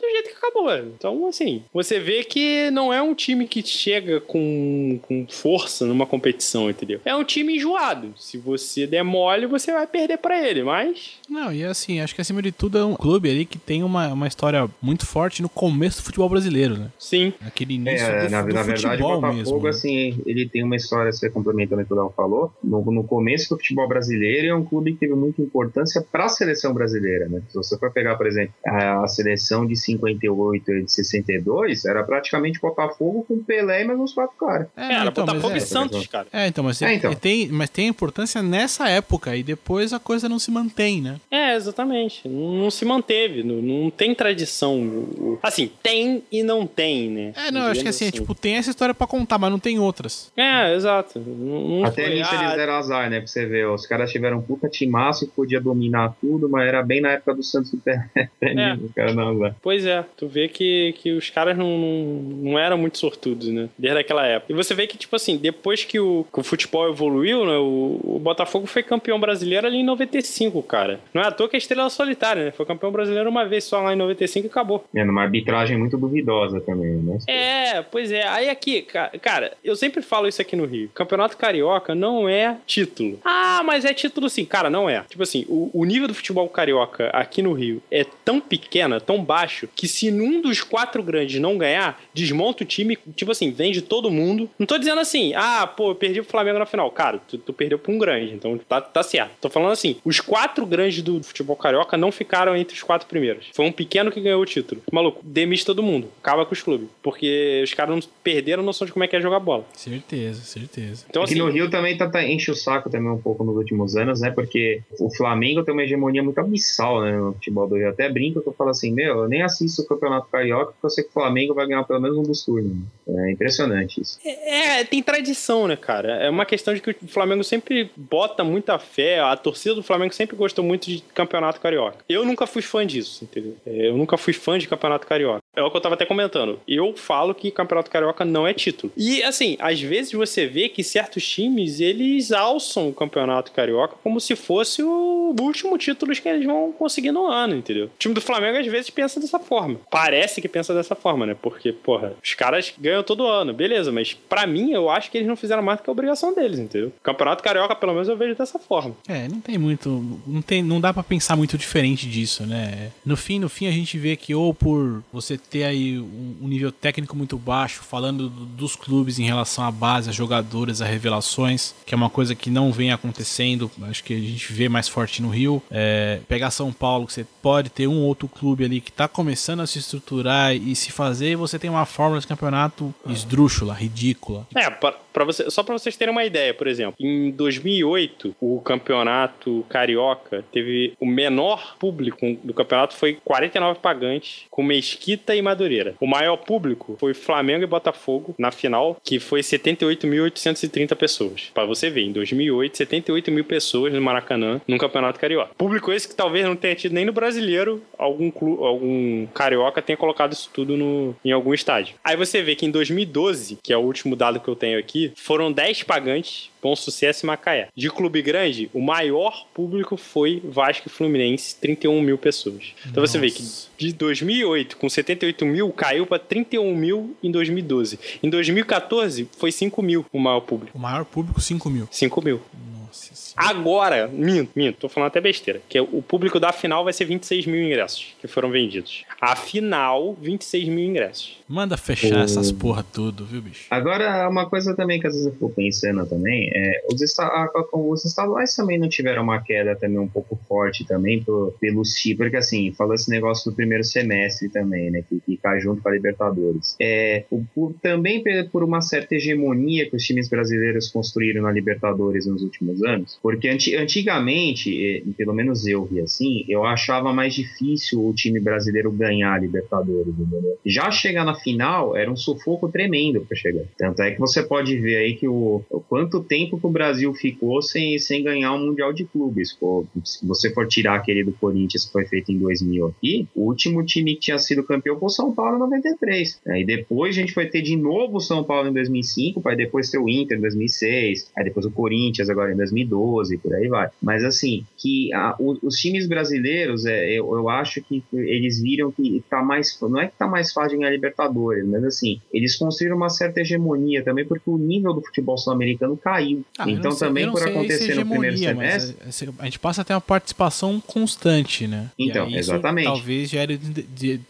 do jeito que acabou. Então, assim, você vê que não é um time que chega com, com força numa competição, entendeu? É um time enjoado. Se você der mole, você vai perder para ele, mas. Não, e assim, acho que acima de tudo é um clube ali que tem uma, uma história muito forte no começo do futebol brasileiro, né? Sim. Aquele início É, do, na, do na verdade, o futebol Botafogo, mesmo. né? assim, ele tem uma história, você complementando o que o Léo falou, no, no começo do futebol brasileiro, é um clube que teve muita importância para a seleção brasileira, né? Se você for pegar, por exemplo, a, a seleção de 58 e de 62, era praticamente Botafogo com Pelé e mais uns quatro caras. É, É, era então, Botafogo é. e Santos, cara. É, então, mas, É, então. Tem, mas tem importância nessa época e depois a coisa não se mantém, né? É, exatamente. Não, não se manteve. Não, não tem tradição. Assim, tem e não tem, né? É, não, eu acho que Digamos assim, tipo, tem essa história pra contar, mas não tem outras. É, exato. Não, não Até foi, nisso ah, eles deram azar, né? Pra você ver, os caras tiveram um puta timaço que podia dominar tudo, mas era bem na época do Santos do. É. Os caras não azar. Pois é, tu vê que, que os caras não, não, não eram muito sortudos, né? Desde aquela época. E você vê que, tipo assim, depois que o, que o futebol evoluiu, né? O, o Botafogo foi campeão brasileiro ali em 95, cara. Não é à toa que é estrela solitária, né? Foi campeão brasileiro uma vez só lá em 95 e acabou. É, numa arbitragem muito duvidosa também, né? É, pois é. Aí aqui, ca- cara, eu sempre falo isso aqui no Rio. Campeonato Carioca não é título. Ah, mas é título sim. Cara, não é. Tipo assim, o, o nível do futebol carioca aqui no Rio é tão pequeno, tão baixo, que se um dos quatro grandes não ganhar, desmonta o time, tipo assim, vende todo mundo. Não tô dizendo assim, ah, pô, eu perdi pro Flamengo na final. Cara, tu, tu perdeu pra um grande, então tá, tá certo. Tô falando assim, os quatro grandes do futebol carioca não ficaram entre os quatro primeiros. Foi um pequeno que ganhou o título. Maluco, demite todo mundo. Acaba com os clubes. Porque os caras não perderam noção de como é que é jogar bola. Certeza, certeza. Então, Aqui assim, no Rio também tá, tá- enche o saco também um pouco nos últimos anos, né? Porque o Flamengo tem uma hegemonia muito abissal né, no futebol do Rio. Até brinco que eu falo assim, meu, eu nem assisto o Campeonato Carioca porque eu sei que o Flamengo vai ganhar pelo menos um dos turnos. É impressionante isso. É, tem tradição, né, cara? É uma questão de que o Flamengo sempre bota muita fé, a torcida do Flamengo sempre gostou muito de campeonato carioca. Eu nunca fui fã disso, entendeu? É, Eu nunca fui fã de campeonato carioca. É o que eu tava até comentando. Eu falo que campeonato carioca não é título. E, assim, às vezes você vê que certos times, eles alçam o campeonato carioca como se fosse o último título que eles vão conseguir no ano, entendeu? O time do Flamengo, às vezes, pensa dessa forma. Parece que pensa dessa forma, né? Porque, porra, os caras ganham todo ano, beleza, mas pra mim, eu acho que eles não fizeram mais do que a obrigação deles, entendeu? Campeonato carioca, pelo menos, eu vejo dessa forma. É, não tem muito. Não, tem, não dá pra pensar muito diferente disso, né? No fim, no fim, a gente vê que ou por você ter aí um, nível técnico muito baixo, falando do- dos clubes em relação à base, a jogadores, a revelações, que é uma coisa que não vem acontecendo, acho que a gente vê mais forte no Rio. É, pegar São Paulo, que você pode ter um outro clube ali que tá começando a se estruturar e se fazer, e você tem uma fórmula de campeonato esdrúxula, ridícula. É, pra você, só pra vocês terem uma ideia, por exemplo, em 2008, o campeonato carioca teve o menor público do campeonato foi 49 pagantes, com Mesquita e Madureira. O maior público foi Flamengo e Botafogo na final, que foi 78.830 pessoas. Pra você ver, em 2008, 78 mil pessoas no Maracanã, num campeonato carioca. Público esse que talvez não tenha tido nem no brasileiro, algum, clu, algum carioca tenha colocado isso tudo no, em algum estádio. Aí você vê que em 2012, que é o último dado que eu tenho aqui, foram 10 pagantes, Bom Sucesso e Macaé. De clube grande, o maior público foi Vasco e Fluminense, 31 mil pessoas. Então você vê que Nossa. de 2008, com 78 mil, caiu para 31 mil em 2012. Em 2014, foi 5 mil o maior público. O maior público, 5 mil. 5 mil. Nossa senhora. Agora, minto, minto, tô falando até besteira. Que o público da final vai ser 26 mil ingressos que foram vendidos. A final, 26 mil ingressos. Manda fechar O- essas porra tudo, viu, bicho? Agora, uma coisa também que às vezes eu fico pensando também, é, os, a- os estaduais também não tiveram uma queda também um pouco forte também pro, pelos times, porque assim, falou esse negócio do primeiro semestre também, né, que, que cai junto com a Libertadores. É, o- por- também por uma certa hegemonia que os times brasileiros construíram na Libertadores nos últimos últimos anos? Porque antigamente, pelo menos eu vi assim, eu achava mais difícil o time brasileiro ganhar a Libertadores, entendeu? Já chegar na final era um sufoco tremendo para chegar. Tanto é que você pode ver aí que o, o, quanto tempo que o Brasil ficou sem, sem ganhar um Mundial de Clubes. Pô, se você for tirar aquele do Corinthians que foi feito em 2000 aqui, o último time que tinha sido campeão foi o São Paulo em 93. Aí depois a gente foi ter de novo o São Paulo em 2005, para depois ter o Inter em 2006, aí depois o Corinthians agora em 2012, por aí vai. Mas assim, que a, o, os times brasileiros, é, eu, eu acho que eles viram que tá mais, não é que tá mais fácil ganhar Libertadores, mas assim, eles construíram uma certa hegemonia também, porque o nível do futebol sul-americano caiu. Ah, então sei, também por acontecer no primeiro semestre. É, a gente passa a ter uma participação constante, né? Então, exatamente. Talvez gere,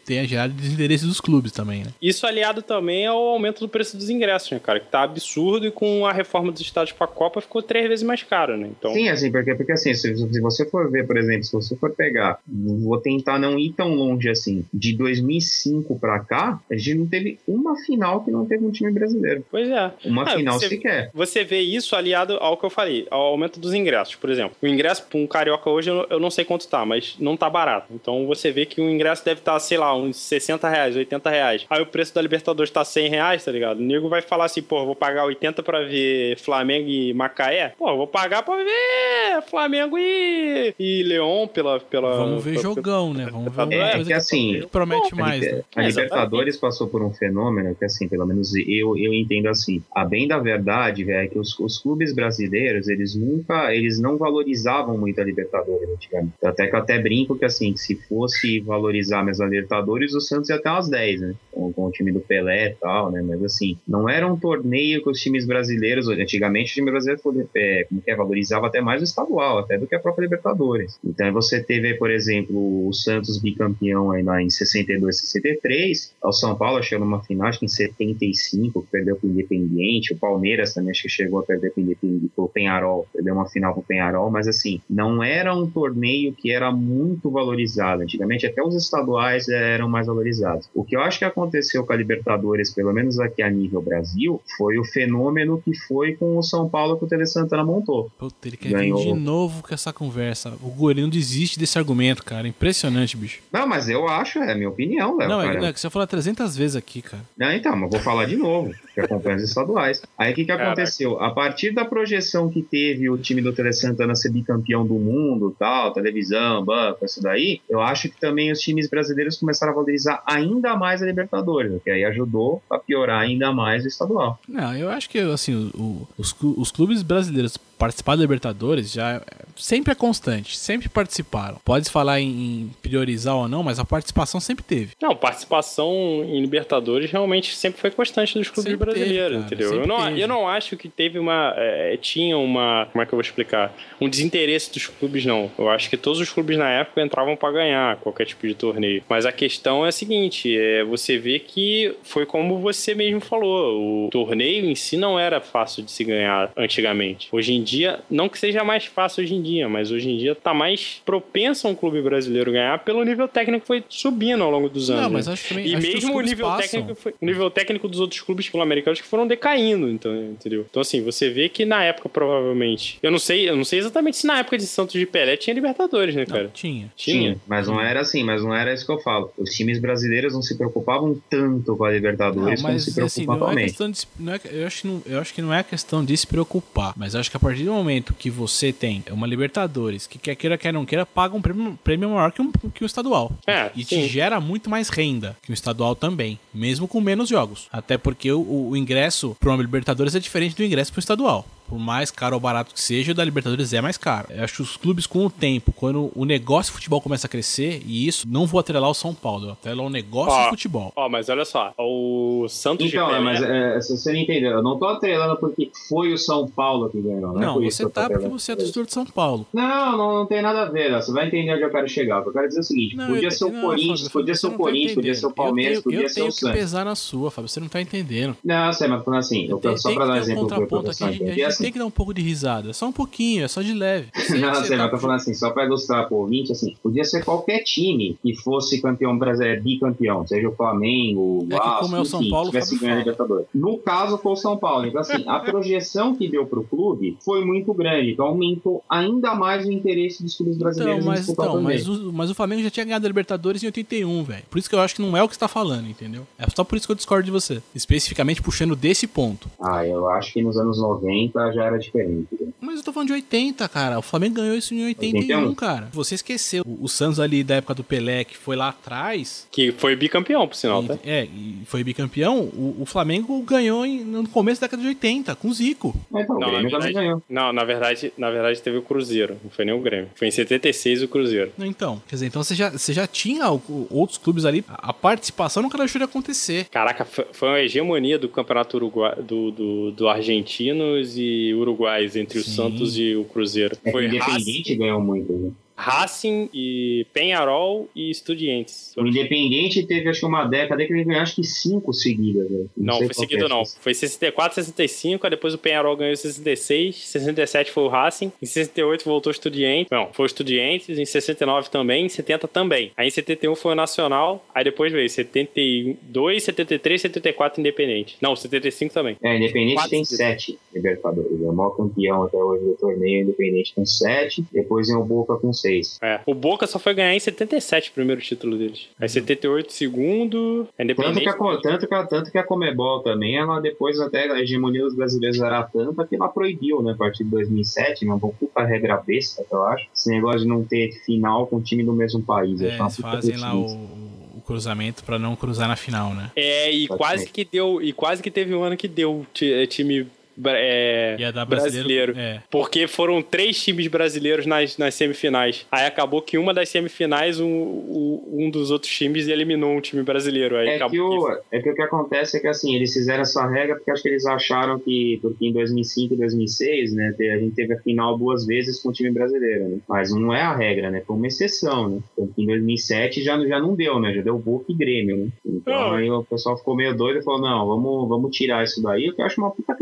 tenha gerado desinteresse dos clubes também, né? Isso aliado também ao aumento do preço dos ingressos, né, cara? Que tá absurdo e com a reforma dos estados para a Copa ficou três vezes mais caro, né? Então... Sim, assim, porque, porque assim, se, se você for ver, por exemplo, se você for pegar, vou tentar não ir tão longe assim, de 2005 para cá, a gente não teve uma final que não teve um time brasileiro. Pois é. Uma ah, final você, sequer. Você vê isso aliado ao que eu falei, ao aumento dos ingressos. Por exemplo, o ingresso para um carioca hoje eu, eu não sei quanto tá, mas não tá barato. Então você vê que o ingresso deve estar, tá, sei lá, uns 60 reais, 80 reais. Aí o preço da Libertadores tá 100 reais, tá ligado? O nego vai falar assim, pô, vou pagar 80 para ver Flamengo e Macaé. Pô, vou pagar para ver Flamengo e, e Leão pela, pela. Vamos ver jogão, né? Vamos ver é, coisa que assim. Que promete pô, mais. Né? A Libertadores passou por um fenômeno que, assim, pelo menos eu, eu entendo assim. A bem da verdade, velho, é que os, os clubes brasileiros, eles nunca, eles não valorizavam muito a Libertadores antigamente. Até que eu até brinco que, assim, que se fosse valorizar mesmo a Libertadores, o Santos ia até umas 10, né? Com, com, o time do Pelé e tal, né? Mas, assim, não era um torneio que os times brasileiros, antigamente o time brasileiro foi, é, como é, valorizava até mais o estadual, até do que a própria Libertadores. Então, você teve, por exemplo, o Santos bicampeão aí lá em 62, 63, o São Paulo chegou numa final, acho que em 75, que perdeu pro Independiente, o Palmeiras também acho que chegou a perder pro Independiente, pro Penharol, perdeu uma final pro Penharol, mas assim, não era um torneio que era muito valorizado. Antigamente até os estaduais eram mais valorizados. O que eu acho que aconteceu com a Libertadores, pelo menos aqui a nível Brasil, foi o fenômeno que foi com o São Paulo que o Tele Santana montou. Puta, ele quer Ganhou... vir de novo com essa conversa. O Gorinho desiste desse argumento, cara. Impressionante, bicho. Não, mas eu acho, é a minha opinião, Léo. Não, é, é, que você falou 300 vezes aqui, cara. Não, então, mas vou falar de novo, que acompanha os estaduais. Aí o que, que aconteceu? A partir da projeção que teve o time do Tele Santana ser bicampeão do mundo, tal, televisão, banco, isso daí, eu acho que também os times brasileiros começaram a valorizar ainda mais a Libertadores, que aí ajudou a piorar ainda mais o estadual. Não, eu acho que assim, o, os, os clubes brasileiros participar da Libertadores já sempre é constante, sempre participaram. Pode falar em, priorizar ou não, mas a participação sempre teve. Não, participação em Libertadores realmente sempre foi constante dos clubes sempre brasileiros, teve, entendeu? Eu não, eu não acho que teve uma. É, tinha uma. Como é que eu vou explicar? Um desinteresse dos clubes, não. Eu acho que todos os clubes na época entravam para ganhar qualquer tipo de torneio. Mas a questão é a seguinte: é, você vê que foi como você mesmo falou. O torneio em si não era fácil de se ganhar antigamente. Hoje em dia, não que seja mais fácil hoje em dia, mas hoje em dia tá mais propenso a um clube brasileiro ganhar pelo nível técnico que foi subindo ao longo dos anos. Não, mas né? acho também, e acho mesmo o nível técnico foi, o nível técnico dos outros clubes sul-americanos que foram decaindo, então, entendeu? Então assim, você vê que na época provavelmente, eu não sei, eu não sei exatamente se na época de Santos de Pelé tinha Libertadores, né, cara? Não, tinha. Tinha, Sim, mas não era assim, mas não era isso que eu falo. Os times brasileiros não se preocupavam tanto com a Libertadores não, como se preocupam assim, não é questão de, não é, eu, acho, não, eu acho que não é questão de se preocupar, mas acho que a partir do momento que você tem uma Libertadores, que quer queira, quer não queira, paga um prêmio, prêmio maior que um, que um estadual. É, e sim. te gera muito mais renda que o estadual também, mesmo com menos jogos. Até porque o, o ingresso para uma Libertadores é diferente do ingresso para o estadual por mais caro ou barato que seja, o da Libertadores é mais caro. Eu acho que os clubes, com o tempo, quando o negócio de futebol começa a crescer, e isso não vou atrelar o São Paulo, eu atrelo o negócio ó, de futebol. Ó, mas olha só, o Santos então, de Pelé... mas é, você não entendeu, eu não tô atrelando porque foi o São Paulo que ganhou, né? Não, você tá porque você é torcedor de São Paulo. Não, não, não tem nada a ver, você vai entender onde eu quero chegar. O eu quero dizer é o seguinte, não, podia eu, ser o não, Corinthians, Fábio, podia ser o tá Corinthians, podia ser o Palmeiras, podia ser o Santos. Eu tenho que pesar na sua, Fábio, você não tá entendendo. Não, sei, mas assim, eu, só pra dar exemplo tô pensando, podia assim- tem que dar um pouco de risada. Só um pouquinho, é só de leve. Sei Não, você sei, tá- eu tô falando assim, só pra ilustrar pro ouvinte, assim, podia ser qualquer time que fosse campeão brasileiro, bicampeão, seja o Flamengo, o É que Vasco, como é o São enfim, Paulo, tivesse ganho a. Libertadores. No caso, foi o São Paulo. Então, assim, a projeção que deu pro clube foi muito grande, então aumentou ainda mais o interesse dos clubes brasileiros Então, em mas, então mas, o, mas o Flamengo já tinha ganhado a Libertadores em 81, velho. Por isso que eu acho que não é o que você tá falando, entendeu? É só por isso que eu discordo de você. Especificamente puxando desse ponto. Ah, eu acho que nos anos 90 já era diferente. né? Mas eu tô falando de 80, cara. O Flamengo ganhou isso em 81, 81. cara. Você esqueceu. O, o Santos ali da época do Pelé, que foi lá atrás. Que foi bicampeão, por sinal, tá? e- é, e foi bicampeão. O, o Flamengo ganhou em- no começo da década de 80, com o Zico. Mas então, Não, o Grêmio verdade- ganhou. Não, na verdade, na verdade teve o Cruzeiro, não foi nem o Grêmio. Foi em 76 o Cruzeiro. Então, quer dizer, então você já, você já tinha o- outros clubes ali. A, a participação nunca deixou de acontecer. Caraca, foi foi uma hegemonia do campeonato uruguai, do, do, do argentinos e uruguais entre o Sim. Santos e o Cruzeiro. É Foi Independente ganhou muito. Racing e Penharol e Estudiantes. O Independente teve acho que uma década que ele ganhou acho que cinco seguidas. né? Não, sei foi qual seguido é. não. Foi 64, 65, aí depois o Penharol ganhou em 66, 67 foi o Racing, em 68 voltou o Estudiantes, não, foi o Estudiantes, em 69 também, em 70 também. Aí em 71 foi o Nacional, aí depois veio 72, 73, 74 Independente. Não, 75 também. É, Independente Quatro tem seguidas. sete Libertadores. É o maior campeão até hoje do torneio. Independente com sete. Depois vem o Boca com É. O Boca só foi ganhar em 77 o primeiro título deles. Aí 78 segundo, Tanto que, a, tanto, que a, tanto que a Comebol também, ela depois até a hegemonia dos brasileiros era tanta que ela proibiu, né? A partir de 2007, uma puta regra besta, eu acho. Esse negócio de não ter final com time do mesmo país. É, eles fazem lá o, o cruzamento pra não cruzar na final, né? É, e Pode quase ser. que deu, e quase que teve um ano que deu é, time é, Ia dar brasileiro. brasileiro. É. Porque foram três times brasileiros nas, nas semifinais. Aí acabou que uma das semifinais, um, um dos outros times eliminou um time brasileiro. Aí É acabou que, o, é que o que acontece é que assim, eles fizeram essa regra porque acho que eles acharam que, porque em 2005 e 2006, né, a gente teve a final duas vezes com o time brasileiro, né? Mas não é a regra, né? Foi uma exceção, né? Porque em 2007 já, já não deu, né? Já deu Boca e Grêmio, né? Então Não. aí o pessoal ficou meio doido e falou, não, vamos, vamos tirar isso daí, que eu acho uma puta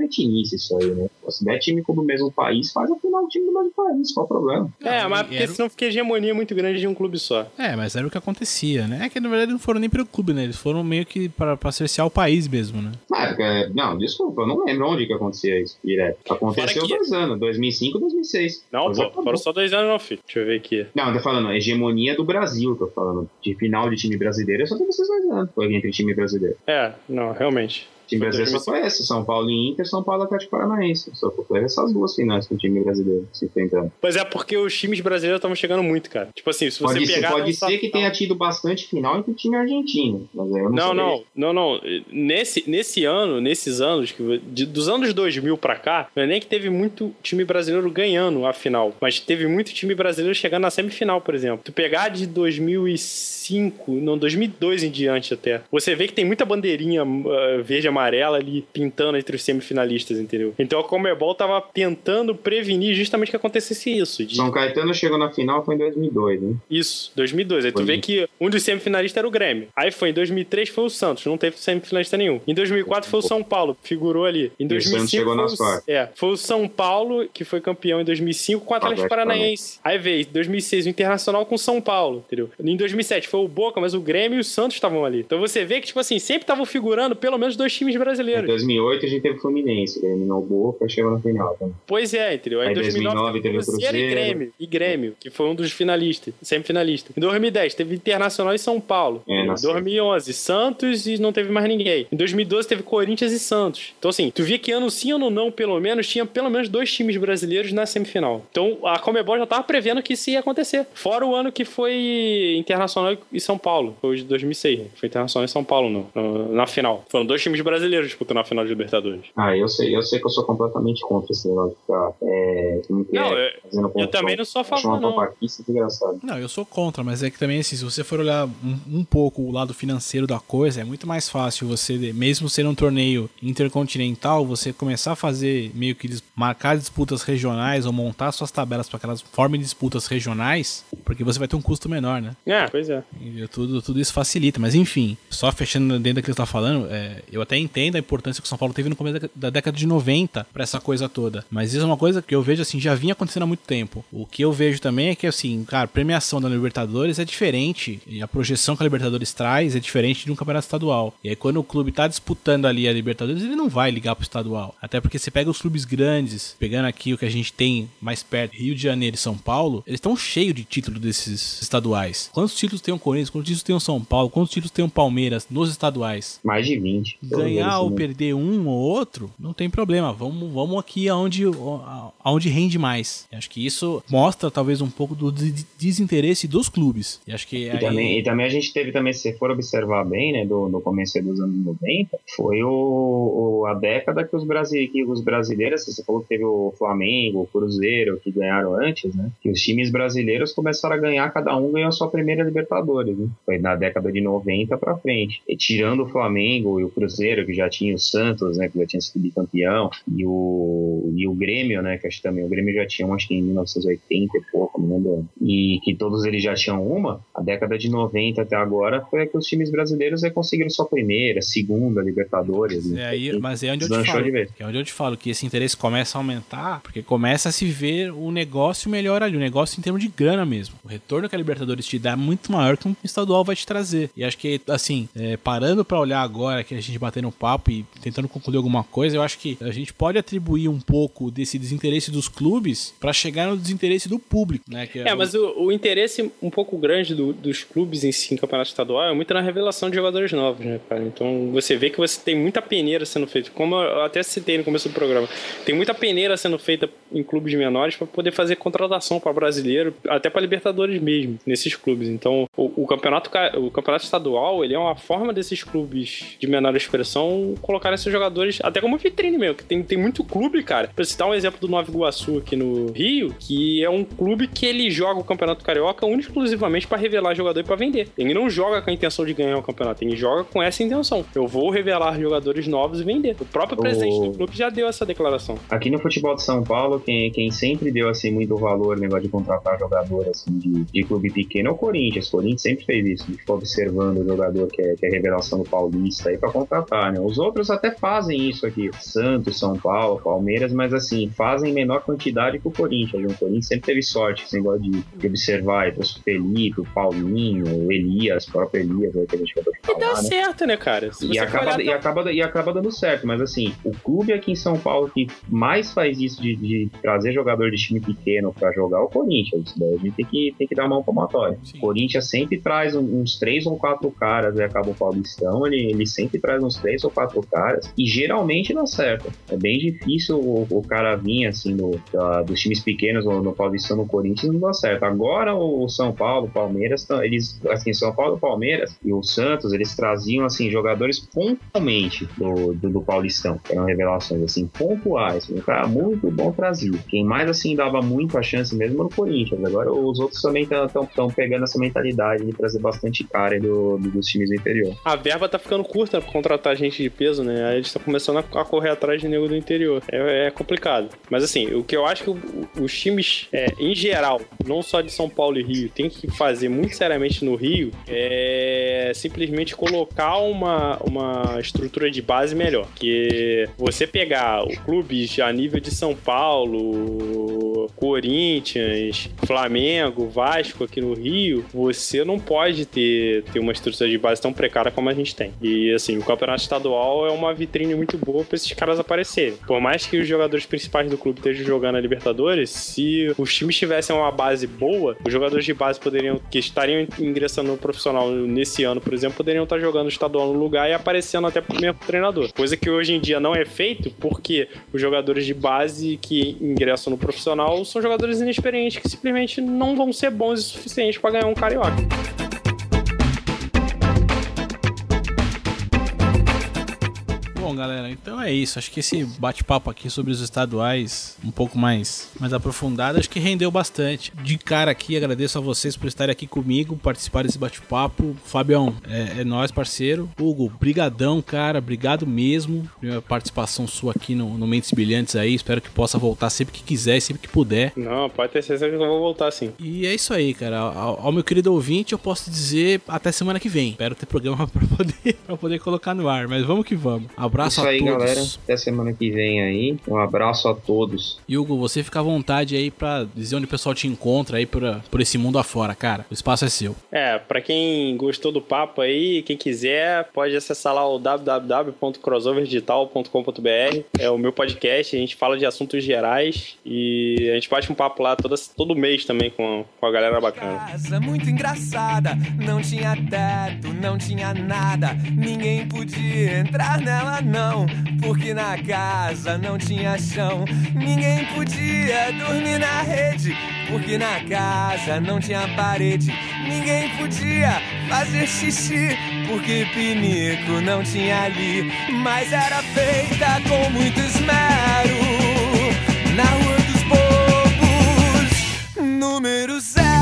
cretinice isso aí, né? Se der time do mesmo país, faz a final do time do mesmo país, qual o problema? É, Não, mas e porque era- senão fica hegemonia muito grande de um clube só. É, mas era o que acontecia, né? É que na verdade não foram nem pelo clube, né? Eles foram meio que pra, pra cercear o país mesmo, né? Na época, não, desculpa, eu não lembro onde que acontecia isso direto. Aconteceu que- dois anos, 2005 e 2006. Não, pô, foram só dois anos não, filho. Deixa eu ver aqui. Não, eu tô falando, hegemonia do Brasil, tô falando. De final de time brasileiro, só teve esses dois anos. Foi entre time brasileiro. É, não, realmente. Time Foi brasileiro só foi esse, São Paulo e Inter, São Paulo e Atlético Paranaense. Só foi essas duas finais com o time brasileiro se enfrentando. Pois é, porque os times brasileiros estavam chegando muito, cara. Tipo assim, se você Pode, ser, pegar. pode não só- ser que tenha tido bastante final entre o time argentino. Mas eu não, Não, não, não, não. Nesse, nesse ano, nesses anos, que, de- dos anos 2000 pra cá, não é nem que teve muito time brasileiro ganhando a final, mas teve muito time brasileiro chegando na semifinal, por exemplo. Tu pegar de 2005, não, 2002 em diante até, você vê que tem muita bandeirinha ah, verde amarela ali pintando entre os semifinalistas, entendeu? Então a Comebol tava tentando prevenir justamente que acontecesse isso. de- São Caetano chegou na final foi em 2002, né? isso, 2002. Aí tu Foi vê isso. que um dos semifinalistas era o Grêmio. Aí foi em 2003 foi o Santos, não teve semifinalista nenhum. Em 2004 foi o São Paulo, figurou ali. Em E o 2005 Santos chegou foi nas o, é, foi o São Paulo que foi campeão em 2005 com o Atlético Paranaense. Aí veio em 2006 o Internacional com o São Paulo, entendeu? Em 2007 foi o Boca, mas o Grêmio e o Santos estavam ali. Então você vê que tipo assim, sempre estavam figurando pelo menos dois times Em brasileiros. 2008 a gente teve o Fluminense, que eliminou o Boca e chegou na final. Então. Pois é, entendeu? Aí em Aí 2009 teve o Cruzeiro e. Grêmio, e Grêmio, que foi um dos finalistas, semifinalistas. Em 2010 teve Internacional e São Paulo. É, em na 2011 Santos e não teve mais ninguém. Em 2012 teve Corinthians e Santos. Então assim, tu via que ano sim, ano não, pelo menos tinha pelo menos dois times brasileiros na semifinal. Então a Comebol já tava prevendo que isso ia acontecer. Fora o ano que foi Internacional e São Paulo, foi de 2006. né? Foi Internacional e São Paulo no, no- na final. Foram dois times brasileiros disputando a final de Libertadores. Ah, eu sei, eu sei que eu sou completamente contra esse negócio de ficar é, é, não, é, eu, eu também não sou a favor, não. Não, eu sou contra, mas é que também, assim, se você for olhar um, um, pouco o lado financeiro da coisa, é muito mais fácil você, mesmo sendo um torneio intercontinental, você começar a fazer meio que marcar disputas regionais ou montar suas tabelas para que elas formem disputas regionais, porque você vai ter um custo menor, né? É, pois é. E tudo, tudo isso facilita, mas enfim, só fechando dentro daquilo que você tá falando, é, eu até entendo a importância que o São Paulo teve no começo da década de 90 para essa coisa toda, mas isso é uma coisa que eu vejo assim, já vinha acontecendo há muito tempo. O que eu vejo também é que assim, cara, premiação da Libertadores é diferente e a projeção que a Libertadores traz é diferente de um campeonato estadual. E aí quando o clube tá disputando ali a Libertadores, ele não vai ligar pro estadual. Até porque você pega os clubes grandes, pegando aqui o que a gente tem mais perto, Rio de Janeiro e São Paulo, eles estão cheios de títulos desses estaduais. Quantos títulos tem o Corinthians? Quantos títulos tem o São Paulo? Quantos títulos tem o Palmeiras nos estaduais? Mais de 20. Ganhar ou perder um ou outro, não tem problema. Vamos, vamos aqui aonde, aonde rende mais. Acho que isso mostra talvez um pouco do desinteresse dos clubes. E acho que aí... e, também, e também a gente teve também, se for observar bem, né, do, do começo dos anos 90, foi o, o a década que os, brasile, que os brasileiros, você falou que teve o Flamengo, o Cruzeiro, que ganharam antes, né? Que os times brasileiros começaram a ganhar, cada um ganhou a sua primeira Libertadores, né? Foi na década de 90 para frente. E tirando o Flamengo e o Cruzeiro, que já tinha o Santos, né, que já tinha sido bicampeão, e o, e o Grêmio, né, que acho que também o Grêmio já tinha, acho que em 1980 e pouco, não lembro. E que todos eles já tinham uma, a década de 90 até agora foi a que os times brasileiros conseguiram sua primeira, segunda Libertadores. É aí, mas é onde eu te falo, é onde eu te falo que esse interesse começa a aumentar, porque começa a se ver o negócio melhor ali, o negócio em termos de grana mesmo. O retorno que a Libertadores te dá é muito maior que um estadual vai te trazer. E acho que, assim, é, parando para olhar agora que a gente batendo um papo e tentando concluir alguma coisa, eu acho que a gente pode atribuir um pouco desse desinteresse dos clubes para chegar no desinteresse do público, né? é, é, mas o, o, interesse um pouco grande do, dos clubes em si em campeonato estadual é muito na revelação de jogadores novos, né, cara? Então você vê que você tem muita peneira sendo feita, como eu até citei no começo do programa, tem muita peneira sendo feita em clubes menores para poder fazer contratação para brasileiro, até para Libertadores mesmo, nesses clubes. Então o, o, campeonato, o campeonato estadual ele é uma forma desses clubes de menor expressão colocarem esses jogadores até como vitrine mesmo, que tem, tem muito clube, cara. Pra citar um exemplo do Nova Iguaçu aqui no Rio, que é um clube que ele joga o Campeonato Carioca único exclusivamente para revelar jogador e para vender. Ele não joga com a intenção de ganhar o campeonato, ele joga com essa intenção. Eu vou revelar jogadores novos e vender. O próprio presidente o... do clube já deu essa declaração. Aqui no futebol de São Paulo, quem, quem sempre deu assim muito valor no negócio de contratar jogador assim, de, de clube pequeno é o Corinthians. O Corinthians sempre fez isso, de ficar observando o jogador que é, que é revelação do Paulista aí para contratar, né? Os outros até fazem isso aqui. Santos, São Paulo, Palmeiras, mas assim, fazem em menor quantidade que o Corinthians. O Corinthians sempre teve sorte, esse negócio de, de observar, trouxe o Felipe, o Paulinho, o Elias, o próprio Elias, aí que a gente acabou de falar, E dá né? certo, né, cara? e acaba, e, acaba, e acaba dando certo, mas assim, o clube aqui em São Paulo que mais faz isso de, de trazer jogador de time pequeno para jogar é o Corinthians. Isso daí a gente tem que, tem que dar uma palmatória. O Corinthians sempre traz uns três ou quatro caras, e acaba o Paulistão, ele, ele sempre traz uns três ou quatro caras, e geralmente dá certo. É bem difícil o, o cara vir assim no, da, dos times pequenos no, no Paulistão, no Corinthians, não dá certo. Agora o São Paulo, Palmeiras, eles, assim, São Paulo, Palmeiras e o Santos, eles traziam, assim, jogadores pontualmente do, do, do Paulistão, eram revelações, assim, pontuais. Um cara muito bom trazia. Quem mais, assim, dava muito a chance mesmo era o Corinthians. Agora os outros também estão pegando essa mentalidade de trazer bastante cara do, do, dos times do interior. A verba tá ficando curta pra contratar gente de peso, né? Aí eles estão começando a, correr atrás de nego do interior. É, é, complicado. Mas assim, o que eu acho que os times, é, em geral, não só de São Paulo e Rio, tem que fazer muito seriamente no Rio é simplesmente colocar uma, uma estrutura de base melhor. Que você pegar o clubes a nível de São Paulo, Corinthians, Flamengo, Vasco aqui no Rio, você não pode ter, ter uma estrutura de base tão precária como a gente tem. E assim, o campeonato estadual é uma vitrine muito boa para esses caras aparecerem. Por mais que os jogadores principais do clube estejam jogando a Libertadores, se os times tivessem uma base boa, os jogadores de base poderiam, que estariam ingressando no profissional nesse ano, por exemplo, poderiam estar jogando estadual no lugar e aparecendo até pro mesmo treinador. Coisa que hoje em dia não é feito porque os jogadores de base que ingressam no profissional são jogadores inexperientes que simplesmente não vão ser bons o suficiente para ganhar um carioca. Bom, galera, então é isso. Acho que esse bate-papo aqui sobre os estaduais, um pouco mais, mais aprofundado, acho que rendeu bastante. De cara aqui, agradeço a vocês por estarem aqui comigo, participar desse bate-papo. Fabião, é, é nós, parceiro. Hugo, brigadão, cara, obrigado mesmo. Primeira participação sua aqui no, no Mentes Brilhantes aí. Espero que possa voltar sempre que quiser, sempre que puder. Não, pode ter certeza que eu vou voltar sim. E é isso aí, cara. Ao, ao meu querido ouvinte, eu posso dizer até semana que vem. Espero ter programa pra poder, pra poder colocar no ar, mas vamos que vamos. Abraço Isso a aí, todos. galera. Até semana que vem aí. Um abraço a todos. Hugo, você fica à vontade aí pra dizer onde o pessoal te encontra aí por, por esse mundo afora, cara. O espaço é seu. É, pra quem gostou do papo aí, quem quiser, pode acessar lá o www.crossoverdigital.com.br. É o meu podcast, a gente fala de assuntos gerais e a gente bate um papo lá toda, todo mês também com, com a galera bacana. Casa muito engraçada, não tinha teto, não tinha nada, ninguém podia entrar nela não, porque na casa não tinha chão, ninguém podia dormir na rede, porque na casa não tinha parede, ninguém podia fazer xixi, porque pinico não tinha ali, mas era feita com muito esmero, na rua dos bobos, número zero.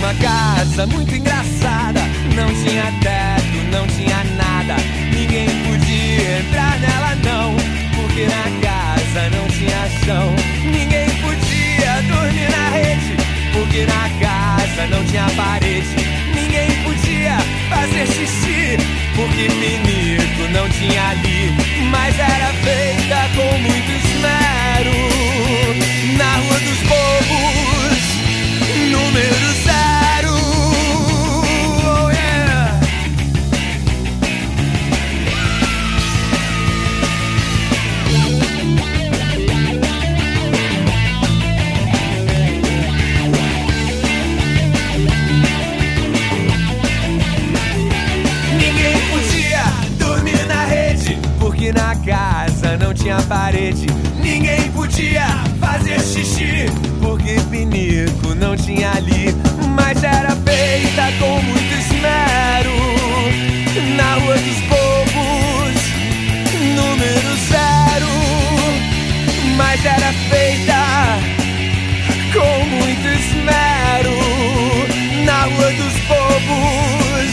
Uma casa muito engraçada, não tinha teto, não tinha nada, ninguém podia entrar nela não, porque na casa não tinha chão, ninguém podia dormir na rede, porque na casa não tinha parede, ninguém podia fazer xixi, porque pinico não tinha ali, mas era feita com muito esmero, tinha ali. Mas era feita com muito esmero, na rua dos povos, número zero. Mas era feita com muito esmero, na rua dos povos,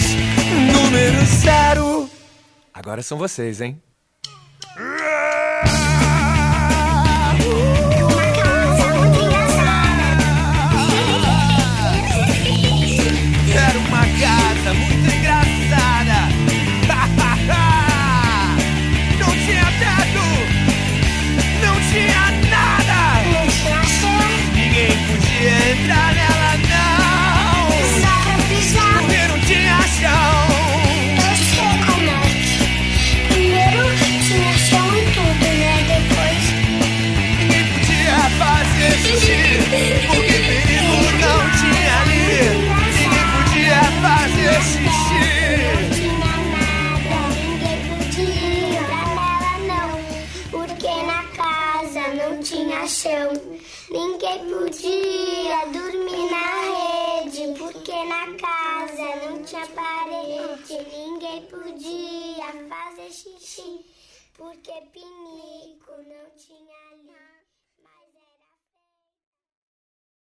número zero. Agora são vocês, hein? Porque pinico não tinha.